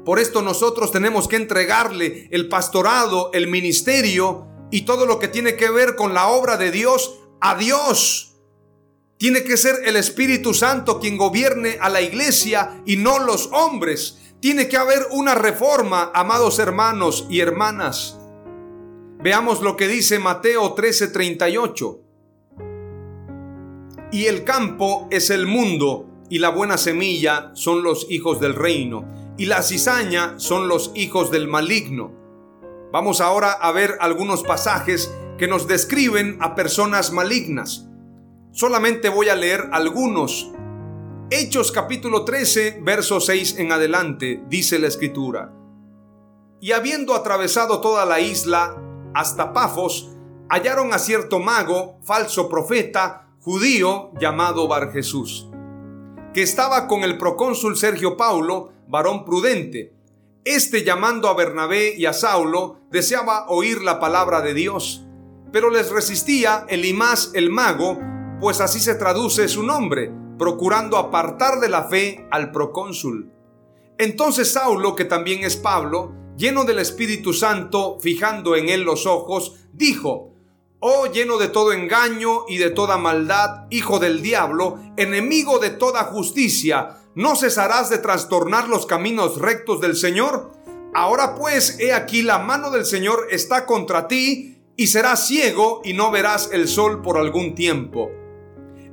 Por esto nosotros tenemos que entregarle el pastorado, el ministerio y todo lo que tiene que ver con la obra de Dios a Dios. Tiene que ser el Espíritu Santo quien gobierne a la iglesia y no los hombres. Tiene que haber una reforma, amados hermanos y hermanas. Veamos lo que dice Mateo 13:38. Y el campo es el mundo y la buena semilla son los hijos del reino, y la cizaña son los hijos del maligno. Vamos ahora a ver algunos pasajes que nos describen a personas malignas. Solamente voy a leer algunos. Hechos capítulo 13, verso 6 en adelante, dice la escritura. Y habiendo atravesado toda la isla hasta Pafos, hallaron a cierto mago, falso profeta, judío, llamado Bar Jesús que estaba con el procónsul Sergio Paulo, varón prudente. Este llamando a Bernabé y a Saulo, deseaba oír la palabra de Dios, pero les resistía Elimás el mago, pues así se traduce su nombre, procurando apartar de la fe al procónsul. Entonces Saulo, que también es Pablo, lleno del Espíritu Santo, fijando en él los ojos, dijo, Oh lleno de todo engaño y de toda maldad, hijo del diablo, enemigo de toda justicia, ¿no cesarás de trastornar los caminos rectos del Señor? Ahora pues, he aquí la mano del Señor está contra ti, y serás ciego y no verás el sol por algún tiempo.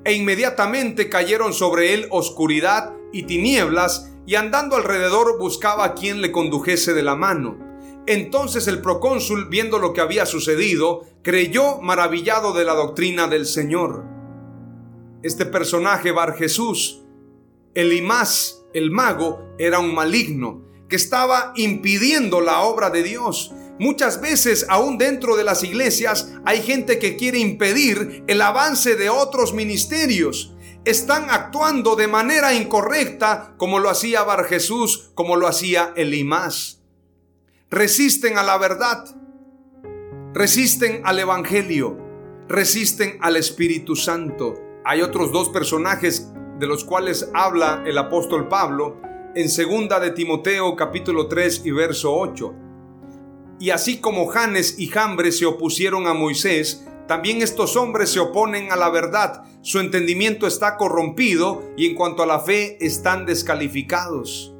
E inmediatamente cayeron sobre él oscuridad y tinieblas, y andando alrededor buscaba a quien le condujese de la mano. Entonces el procónsul, viendo lo que había sucedido, creyó maravillado de la doctrina del Señor. Este personaje, Bar Jesús, Elimás, el mago, era un maligno que estaba impidiendo la obra de Dios. Muchas veces, aún dentro de las iglesias, hay gente que quiere impedir el avance de otros ministerios. Están actuando de manera incorrecta como lo hacía Bar Jesús, como lo hacía Elimás resisten a la verdad, resisten al Evangelio, resisten al Espíritu Santo. Hay otros dos personajes de los cuales habla el apóstol Pablo en segunda de Timoteo capítulo 3 y verso 8. Y así como Janes y Jambres se opusieron a Moisés, también estos hombres se oponen a la verdad, su entendimiento está corrompido y en cuanto a la fe están descalificados.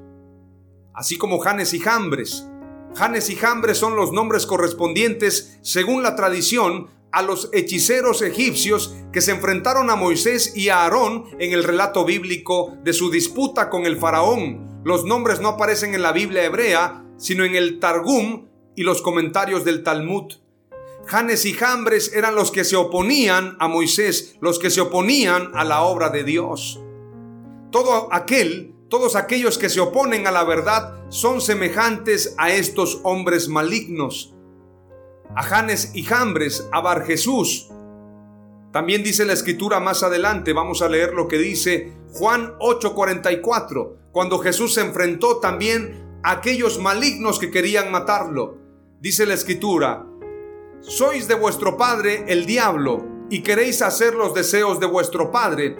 Así como Janes y Jambres, Janes y Jambres son los nombres correspondientes, según la tradición, a los hechiceros egipcios que se enfrentaron a Moisés y a Aarón en el relato bíblico de su disputa con el faraón. Los nombres no aparecen en la Biblia hebrea, sino en el Targum y los comentarios del Talmud. Janes y Jambres eran los que se oponían a Moisés, los que se oponían a la obra de Dios. Todo aquel todos aquellos que se oponen a la verdad son semejantes a estos hombres malignos. A Janes y Jambres, a Bar Jesús. También dice la escritura más adelante, vamos a leer lo que dice Juan 8:44, cuando Jesús se enfrentó también a aquellos malignos que querían matarlo. Dice la escritura, sois de vuestro padre el diablo y queréis hacer los deseos de vuestro padre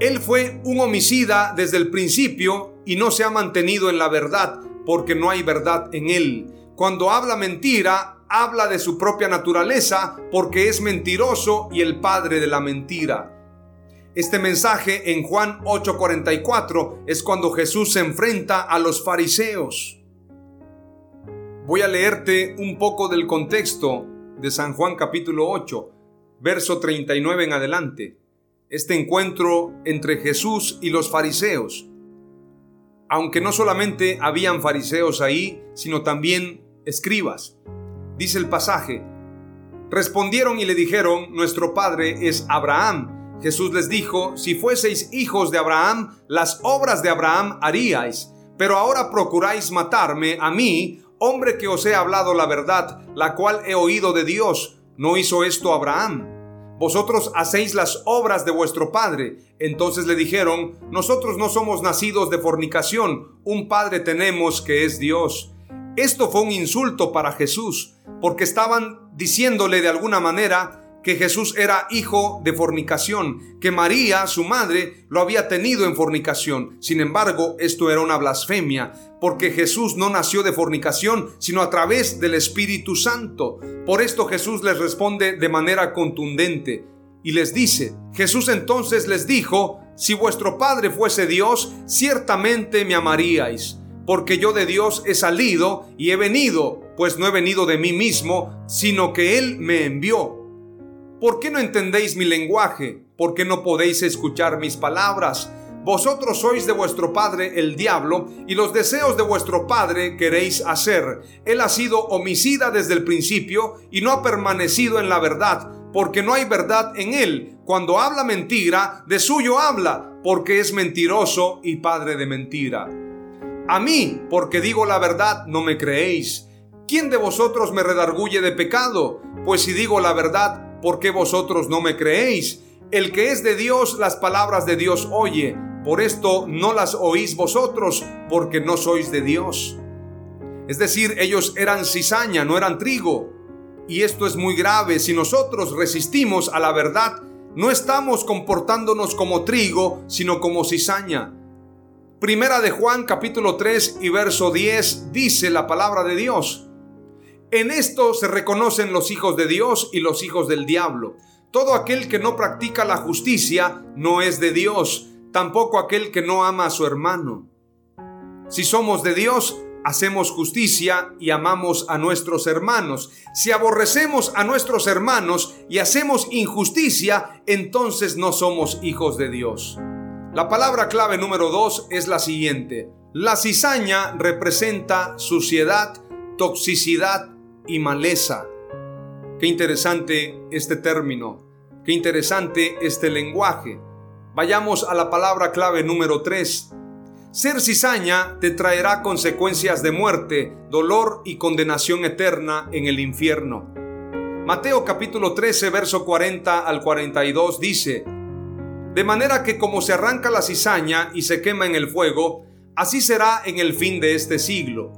él fue un homicida desde el principio y no se ha mantenido en la verdad porque no hay verdad en él. Cuando habla mentira, habla de su propia naturaleza porque es mentiroso y el padre de la mentira. Este mensaje en Juan 8:44 es cuando Jesús se enfrenta a los fariseos. Voy a leerte un poco del contexto de San Juan capítulo 8, verso 39 en adelante. Este encuentro entre Jesús y los fariseos. Aunque no solamente habían fariseos ahí, sino también escribas. Dice el pasaje, respondieron y le dijeron, nuestro padre es Abraham. Jesús les dijo, si fueseis hijos de Abraham, las obras de Abraham haríais, pero ahora procuráis matarme a mí, hombre que os he hablado la verdad, la cual he oído de Dios. ¿No hizo esto Abraham? Vosotros hacéis las obras de vuestro padre. Entonces le dijeron, nosotros no somos nacidos de fornicación, un padre tenemos que es Dios. Esto fue un insulto para Jesús, porque estaban diciéndole de alguna manera que Jesús era hijo de fornicación, que María, su madre, lo había tenido en fornicación. Sin embargo, esto era una blasfemia, porque Jesús no nació de fornicación, sino a través del Espíritu Santo. Por esto Jesús les responde de manera contundente y les dice, Jesús entonces les dijo, si vuestro Padre fuese Dios, ciertamente me amaríais porque yo de Dios he salido y he venido, pues no he venido de mí mismo, sino que Él me envió. ¿Por qué no entendéis mi lenguaje? ¿Por qué no podéis escuchar mis palabras? Vosotros sois de vuestro padre el diablo, y los deseos de vuestro padre queréis hacer. Él ha sido homicida desde el principio y no ha permanecido en la verdad, porque no hay verdad en él. Cuando habla mentira, de suyo habla, porque es mentiroso y padre de mentira. A mí, porque digo la verdad, no me creéis. ¿Quién de vosotros me redarguye de pecado? Pues si digo la verdad, ¿por qué vosotros no me creéis? El que es de Dios, las palabras de Dios oye. Por esto no las oís vosotros, porque no sois de Dios. Es decir, ellos eran cizaña, no eran trigo. Y esto es muy grave. Si nosotros resistimos a la verdad, no estamos comportándonos como trigo, sino como cizaña. Primera de Juan capítulo 3 y verso 10 dice la palabra de Dios. En esto se reconocen los hijos de Dios y los hijos del diablo. Todo aquel que no practica la justicia no es de Dios, tampoco aquel que no ama a su hermano. Si somos de Dios, hacemos justicia y amamos a nuestros hermanos. Si aborrecemos a nuestros hermanos y hacemos injusticia, entonces no somos hijos de Dios. La palabra clave número dos es la siguiente. La cizaña representa suciedad, toxicidad y maleza. Qué interesante este término, qué interesante este lenguaje. Vayamos a la palabra clave número 3. Ser cizaña te traerá consecuencias de muerte, dolor y condenación eterna en el infierno. Mateo capítulo 13, verso 40 al 42 dice, de manera que como se arranca la cizaña y se quema en el fuego, así será en el fin de este siglo.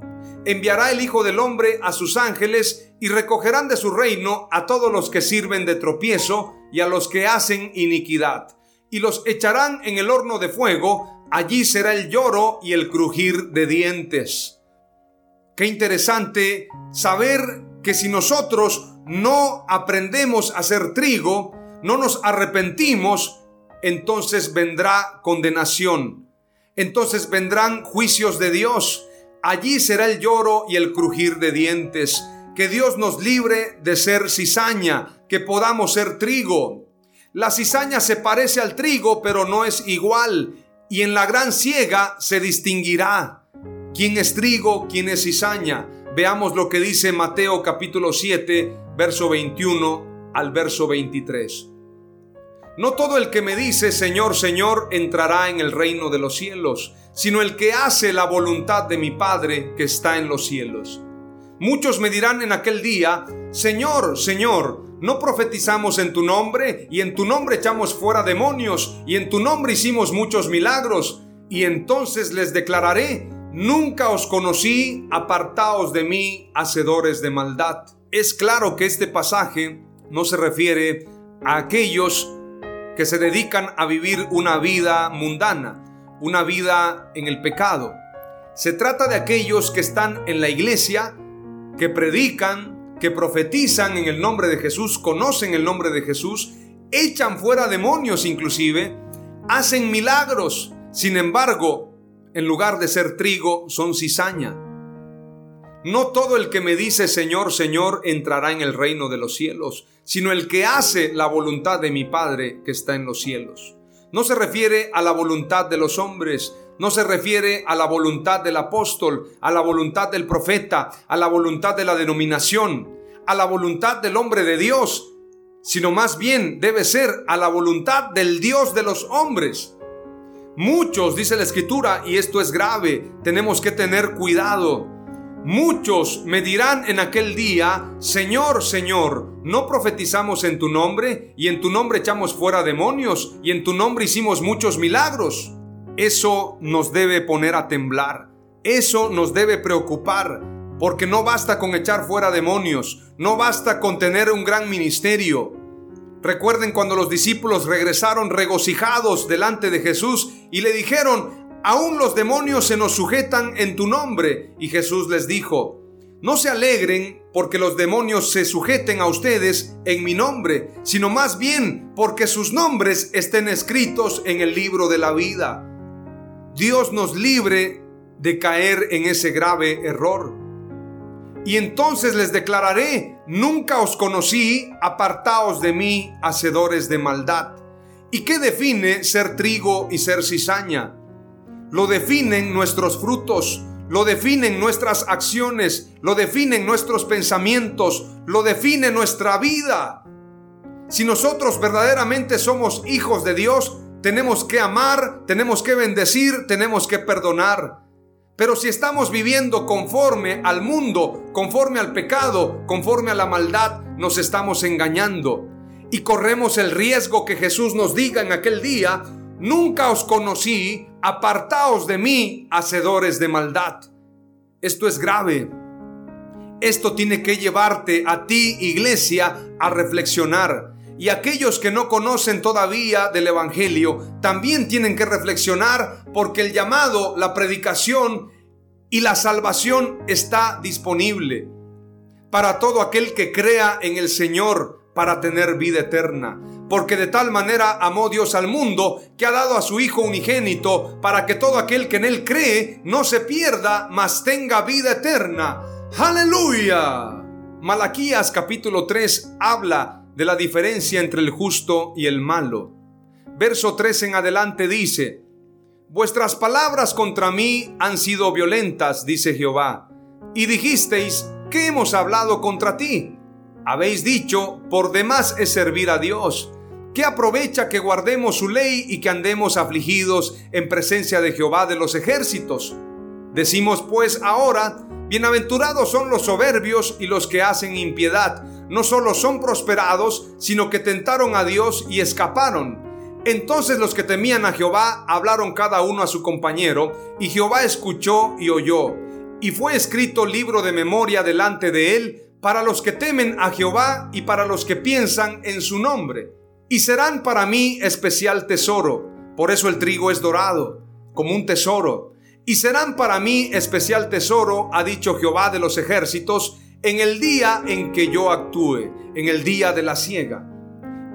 Enviará el Hijo del Hombre a sus ángeles y recogerán de su reino a todos los que sirven de tropiezo y a los que hacen iniquidad, y los echarán en el horno de fuego, allí será el lloro y el crujir de dientes. Qué interesante saber que si nosotros no aprendemos a hacer trigo, no nos arrepentimos, entonces vendrá condenación. Entonces vendrán juicios de Dios. Allí será el lloro y el crujir de dientes. Que Dios nos libre de ser cizaña, que podamos ser trigo. La cizaña se parece al trigo, pero no es igual. Y en la gran ciega se distinguirá quién es trigo, quién es cizaña. Veamos lo que dice Mateo capítulo 7, verso 21 al verso 23. No todo el que me dice Señor, Señor entrará en el reino de los cielos, sino el que hace la voluntad de mi Padre que está en los cielos. Muchos me dirán en aquel día, Señor, Señor, ¿no profetizamos en tu nombre y en tu nombre echamos fuera demonios y en tu nombre hicimos muchos milagros? Y entonces les declararé, nunca os conocí, apartaos de mí, hacedores de maldad. Es claro que este pasaje no se refiere a aquellos que se dedican a vivir una vida mundana, una vida en el pecado. Se trata de aquellos que están en la iglesia, que predican, que profetizan en el nombre de Jesús, conocen el nombre de Jesús, echan fuera demonios inclusive, hacen milagros. Sin embargo, en lugar de ser trigo, son cizaña. no todo el que me dice Señor, Señor entrará en el reino de los cielos, sino el que hace la voluntad de mi Padre que está en los cielos. No se refiere a la voluntad de los hombres, no se refiere a la voluntad del apóstol, a la voluntad del profeta, a la voluntad de la denominación, a la voluntad del hombre de Dios, sino más bien debe ser a la voluntad del Dios de los hombres. Muchos, dice la escritura, y esto es grave, tenemos que tener cuidado. Muchos me dirán en aquel día, Señor, Señor, ¿no profetizamos en tu nombre? Y en tu nombre echamos fuera demonios, y en tu nombre hicimos muchos milagros. Eso nos debe poner a temblar, eso nos debe preocupar, porque no basta con echar fuera demonios, no basta con tener un gran ministerio. Recuerden cuando los discípulos regresaron regocijados delante de Jesús y le dijeron, aún los demonios se nos sujetan en tu nombre. Y Jesús les dijo, no se alegren porque los demonios se sujeten a ustedes en mi nombre, sino más bien porque sus nombres estén escritos en el libro de la vida. Dios nos libre de caer en ese grave error. Y entonces les declararé, nunca os conocí, apartaos de mí, hacedores de maldad. ¿Y qué define ser trigo y ser cizaña? Lo definen nuestros frutos, lo definen nuestras acciones, lo definen nuestros pensamientos, lo define nuestra vida. Si nosotros verdaderamente somos hijos de Dios, tenemos que amar, tenemos que bendecir, tenemos que perdonar. Pero si estamos viviendo conforme al mundo, conforme al pecado, conforme a la maldad, nos estamos engañando. Y corremos el riesgo que Jesús nos diga en aquel día, nunca os conocí, apartaos de mí, hacedores de maldad. Esto es grave. Esto tiene que llevarte a ti, iglesia, a reflexionar. Y aquellos que no conocen todavía del Evangelio también tienen que reflexionar porque el llamado, la predicación y la salvación está disponible para todo aquel que crea en el Señor para tener vida eterna porque de tal manera amó Dios al mundo que ha dado a su Hijo unigénito para que todo aquel que en él cree no se pierda, mas tenga vida eterna. Aleluya. Malaquías capítulo 3 habla de la diferencia entre el justo y el malo. Verso 3 en adelante dice, Vuestras palabras contra mí han sido violentas, dice Jehová, y dijisteis, ¿qué hemos hablado contra ti? Habéis dicho, por demás es servir a Dios. ¿Qué aprovecha que guardemos su ley y que andemos afligidos en presencia de Jehová de los ejércitos? Decimos pues ahora, bienaventurados son los soberbios y los que hacen impiedad. No solo son prosperados, sino que tentaron a Dios y escaparon. Entonces los que temían a Jehová hablaron cada uno a su compañero, y Jehová escuchó y oyó. Y fue escrito libro de memoria delante de él para los que temen a Jehová y para los que piensan en su nombre. Y serán para mí especial tesoro. Por eso el trigo es dorado, como un tesoro. Y serán para mí especial tesoro, ha dicho Jehová de los ejércitos, en el día en que yo actúe, en el día de la siega.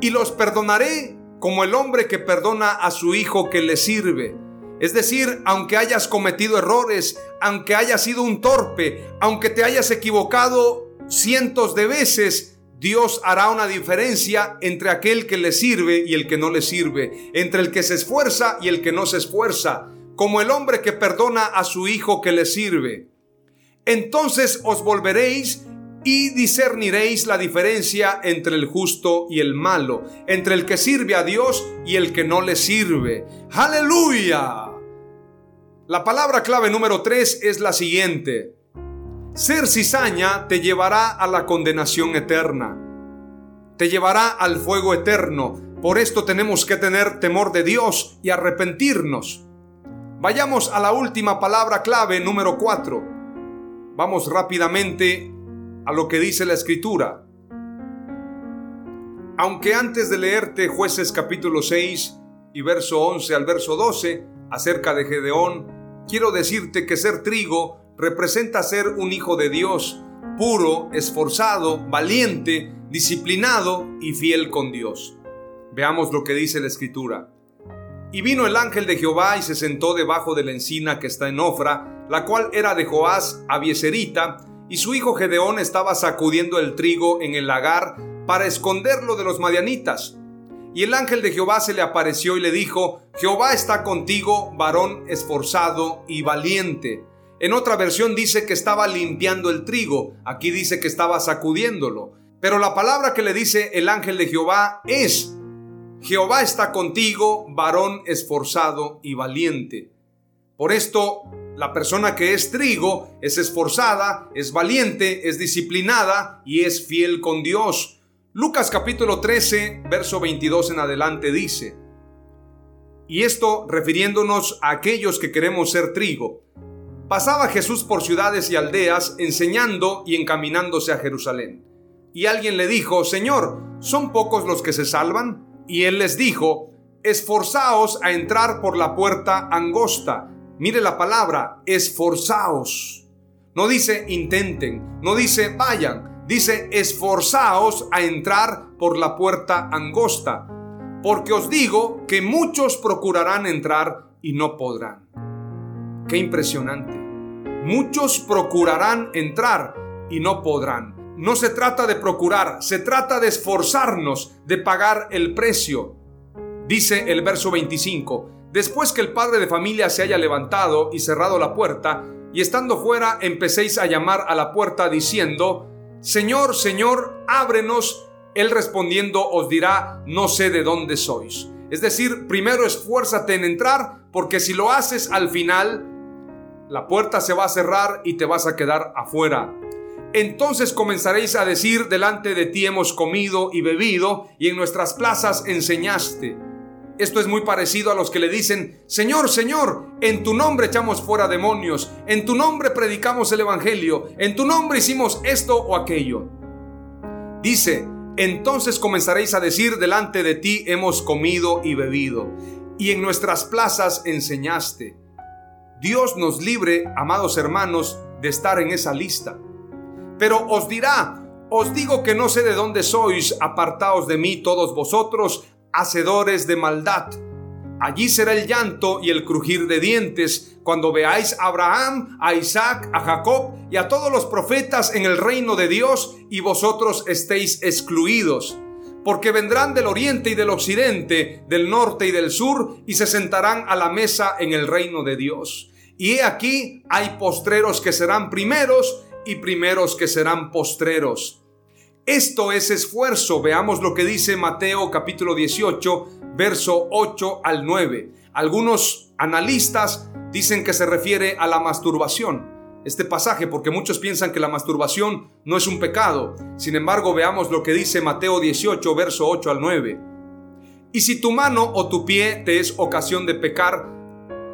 Y los perdonaré como el hombre que perdona a su hijo que le sirve. Es decir, aunque hayas cometido errores, aunque hayas sido un torpe, aunque te hayas equivocado cientos de veces, Dios hará una diferencia entre aquel que le sirve y el que no le sirve, entre el que se esfuerza y el que no se esfuerza, como el hombre que perdona a su hijo que le sirve. Entonces os volveréis y discerniréis la diferencia entre el justo y el malo, entre el que sirve a Dios y el que no le sirve. Aleluya. La palabra clave número 3 es la siguiente. Ser cizaña te llevará a la condenación eterna. Te llevará al fuego eterno. Por esto tenemos que tener temor de Dios y arrepentirnos. Vayamos a la última palabra clave número 4. Vamos rápidamente a lo que dice la escritura. Aunque antes de leerte jueces capítulo 6 y verso 11 al verso 12 acerca de Gedeón, quiero decirte que ser trigo representa ser un hijo de Dios, puro, esforzado, valiente, disciplinado y fiel con Dios. Veamos lo que dice la escritura. Y vino el ángel de Jehová y se sentó debajo de la encina que está en Ofra, la cual era de Joás Abieserita, y su hijo Gedeón estaba sacudiendo el trigo en el lagar para esconderlo de los madianitas. Y el ángel de Jehová se le apareció y le dijo, Jehová está contigo, varón esforzado y valiente. En otra versión dice que estaba limpiando el trigo, aquí dice que estaba sacudiéndolo. Pero la palabra que le dice el ángel de Jehová es, Jehová está contigo, varón esforzado y valiente. Por esto, la persona que es trigo es esforzada, es valiente, es disciplinada y es fiel con Dios. Lucas capítulo 13, verso 22 en adelante dice, y esto refiriéndonos a aquellos que queremos ser trigo. Pasaba Jesús por ciudades y aldeas enseñando y encaminándose a Jerusalén. Y alguien le dijo, Señor, ¿son pocos los que se salvan? Y él les dijo, esforzaos a entrar por la puerta angosta. Mire la palabra, esforzaos. No dice intenten, no dice vayan, dice esforzaos a entrar por la puerta angosta. Porque os digo que muchos procurarán entrar y no podrán. Qué impresionante. Muchos procurarán entrar y no podrán. No se trata de procurar, se trata de esforzarnos, de pagar el precio. Dice el verso 25, después que el padre de familia se haya levantado y cerrado la puerta, y estando fuera empecéis a llamar a la puerta diciendo, Señor, Señor, ábrenos. Él respondiendo os dirá, no sé de dónde sois. Es decir, primero esfuérzate en entrar, porque si lo haces al final, la puerta se va a cerrar y te vas a quedar afuera. Entonces comenzaréis a decir, delante de ti hemos comido y bebido, y en nuestras plazas enseñaste. Esto es muy parecido a los que le dicen, Señor, Señor, en tu nombre echamos fuera demonios, en tu nombre predicamos el Evangelio, en tu nombre hicimos esto o aquello. Dice, entonces comenzaréis a decir, delante de ti hemos comido y bebido, y en nuestras plazas enseñaste. Dios nos libre, amados hermanos, de estar en esa lista. Pero os dirá, os digo que no sé de dónde sois, apartaos de mí todos vosotros, hacedores de maldad. Allí será el llanto y el crujir de dientes cuando veáis a Abraham, a Isaac, a Jacob y a todos los profetas en el reino de Dios y vosotros estéis excluidos porque vendrán del oriente y del occidente, del norte y del sur, y se sentarán a la mesa en el reino de Dios. Y he aquí hay postreros que serán primeros y primeros que serán postreros. Esto es esfuerzo. Veamos lo que dice Mateo capítulo 18, verso 8 al 9. Algunos analistas dicen que se refiere a la masturbación este pasaje porque muchos piensan que la masturbación no es un pecado. Sin embargo, veamos lo que dice Mateo 18, verso 8 al 9. Y si tu mano o tu pie te es ocasión de pecar,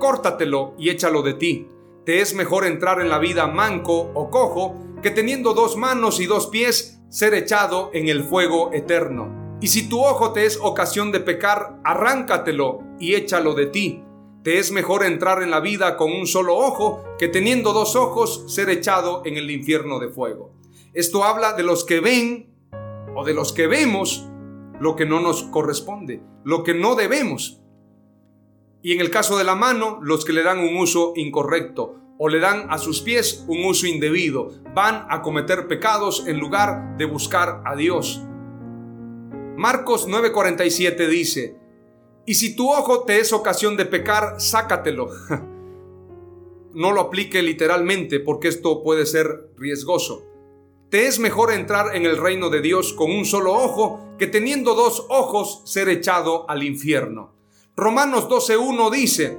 córtatelo y échalo de ti. Te es mejor entrar en la vida manco o cojo que teniendo dos manos y dos pies ser echado en el fuego eterno. Y si tu ojo te es ocasión de pecar, arráncatelo y échalo de ti te es mejor entrar en la vida con un solo ojo que teniendo dos ojos ser echado en el infierno de fuego. Esto habla de los que ven o de los que vemos lo que no nos corresponde, lo que no debemos. Y en el caso de la mano, los que le dan un uso incorrecto o le dan a sus pies un uso indebido, van a cometer pecados en lugar de buscar a Dios. Marcos 9:47 dice, y si tu ojo te es ocasión de pecar, sácatelo. No lo aplique literalmente porque esto puede ser riesgoso. Te es mejor entrar en el reino de Dios con un solo ojo que teniendo dos ojos ser echado al infierno. Romanos 12.1 dice,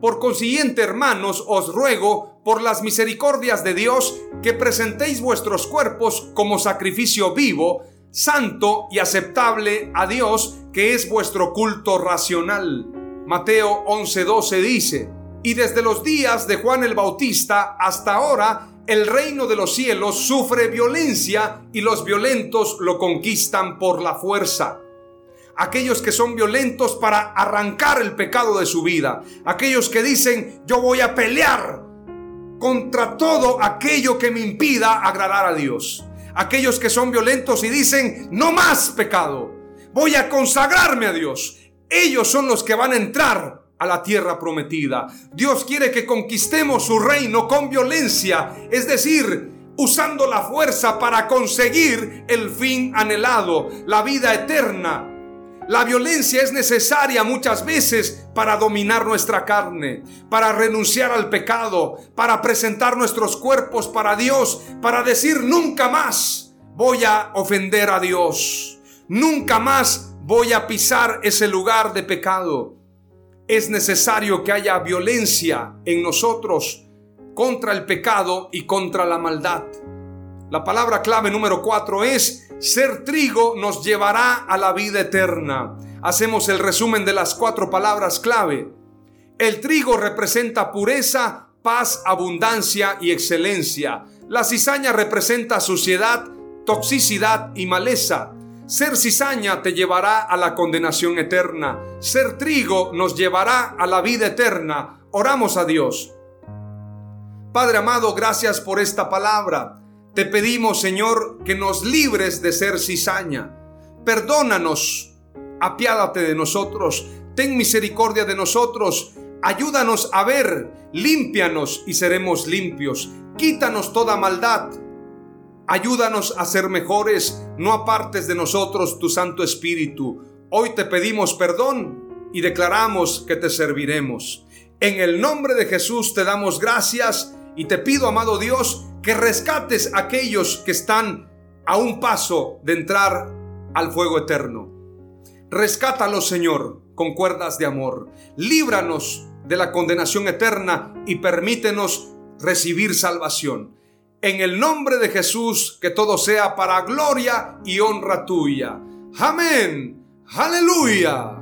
Por consiguiente, hermanos, os ruego, por las misericordias de Dios, que presentéis vuestros cuerpos como sacrificio vivo, santo y aceptable a Dios, que es vuestro culto racional. Mateo 11:12 dice, y desde los días de Juan el Bautista hasta ahora, el reino de los cielos sufre violencia y los violentos lo conquistan por la fuerza. Aquellos que son violentos para arrancar el pecado de su vida. Aquellos que dicen, yo voy a pelear contra todo aquello que me impida agradar a Dios aquellos que son violentos y dicen, no más pecado, voy a consagrarme a Dios. Ellos son los que van a entrar a la tierra prometida. Dios quiere que conquistemos su reino con violencia, es decir, usando la fuerza para conseguir el fin anhelado, la vida eterna. La violencia es necesaria muchas veces para dominar nuestra carne, para renunciar al pecado, para presentar nuestros cuerpos para Dios, para decir nunca más voy a ofender a Dios, nunca más voy a pisar ese lugar de pecado. Es necesario que haya violencia en nosotros contra el pecado y contra la maldad. La palabra clave número cuatro es, ser trigo nos llevará a la vida eterna. Hacemos el resumen de las cuatro palabras clave. El trigo representa pureza, paz, abundancia y excelencia. La cizaña representa suciedad, toxicidad y maleza. Ser cizaña te llevará a la condenación eterna. Ser trigo nos llevará a la vida eterna. Oramos a Dios. Padre amado, gracias por esta palabra. Te pedimos, Señor, que nos libres de ser cizaña. Perdónanos, apiádate de nosotros, ten misericordia de nosotros, ayúdanos a ver, límpianos y seremos limpios. Quítanos toda maldad. Ayúdanos a ser mejores, no apartes de nosotros tu Santo Espíritu. Hoy te pedimos perdón y declaramos que te serviremos. En el nombre de Jesús te damos gracias y te pido, amado Dios, que rescates a aquellos que están a un paso de entrar al fuego eterno. Rescátalos, Señor, con cuerdas de amor. Líbranos de la condenación eterna y permítenos recibir salvación. En el nombre de Jesús, que todo sea para gloria y honra tuya. Amén. Aleluya.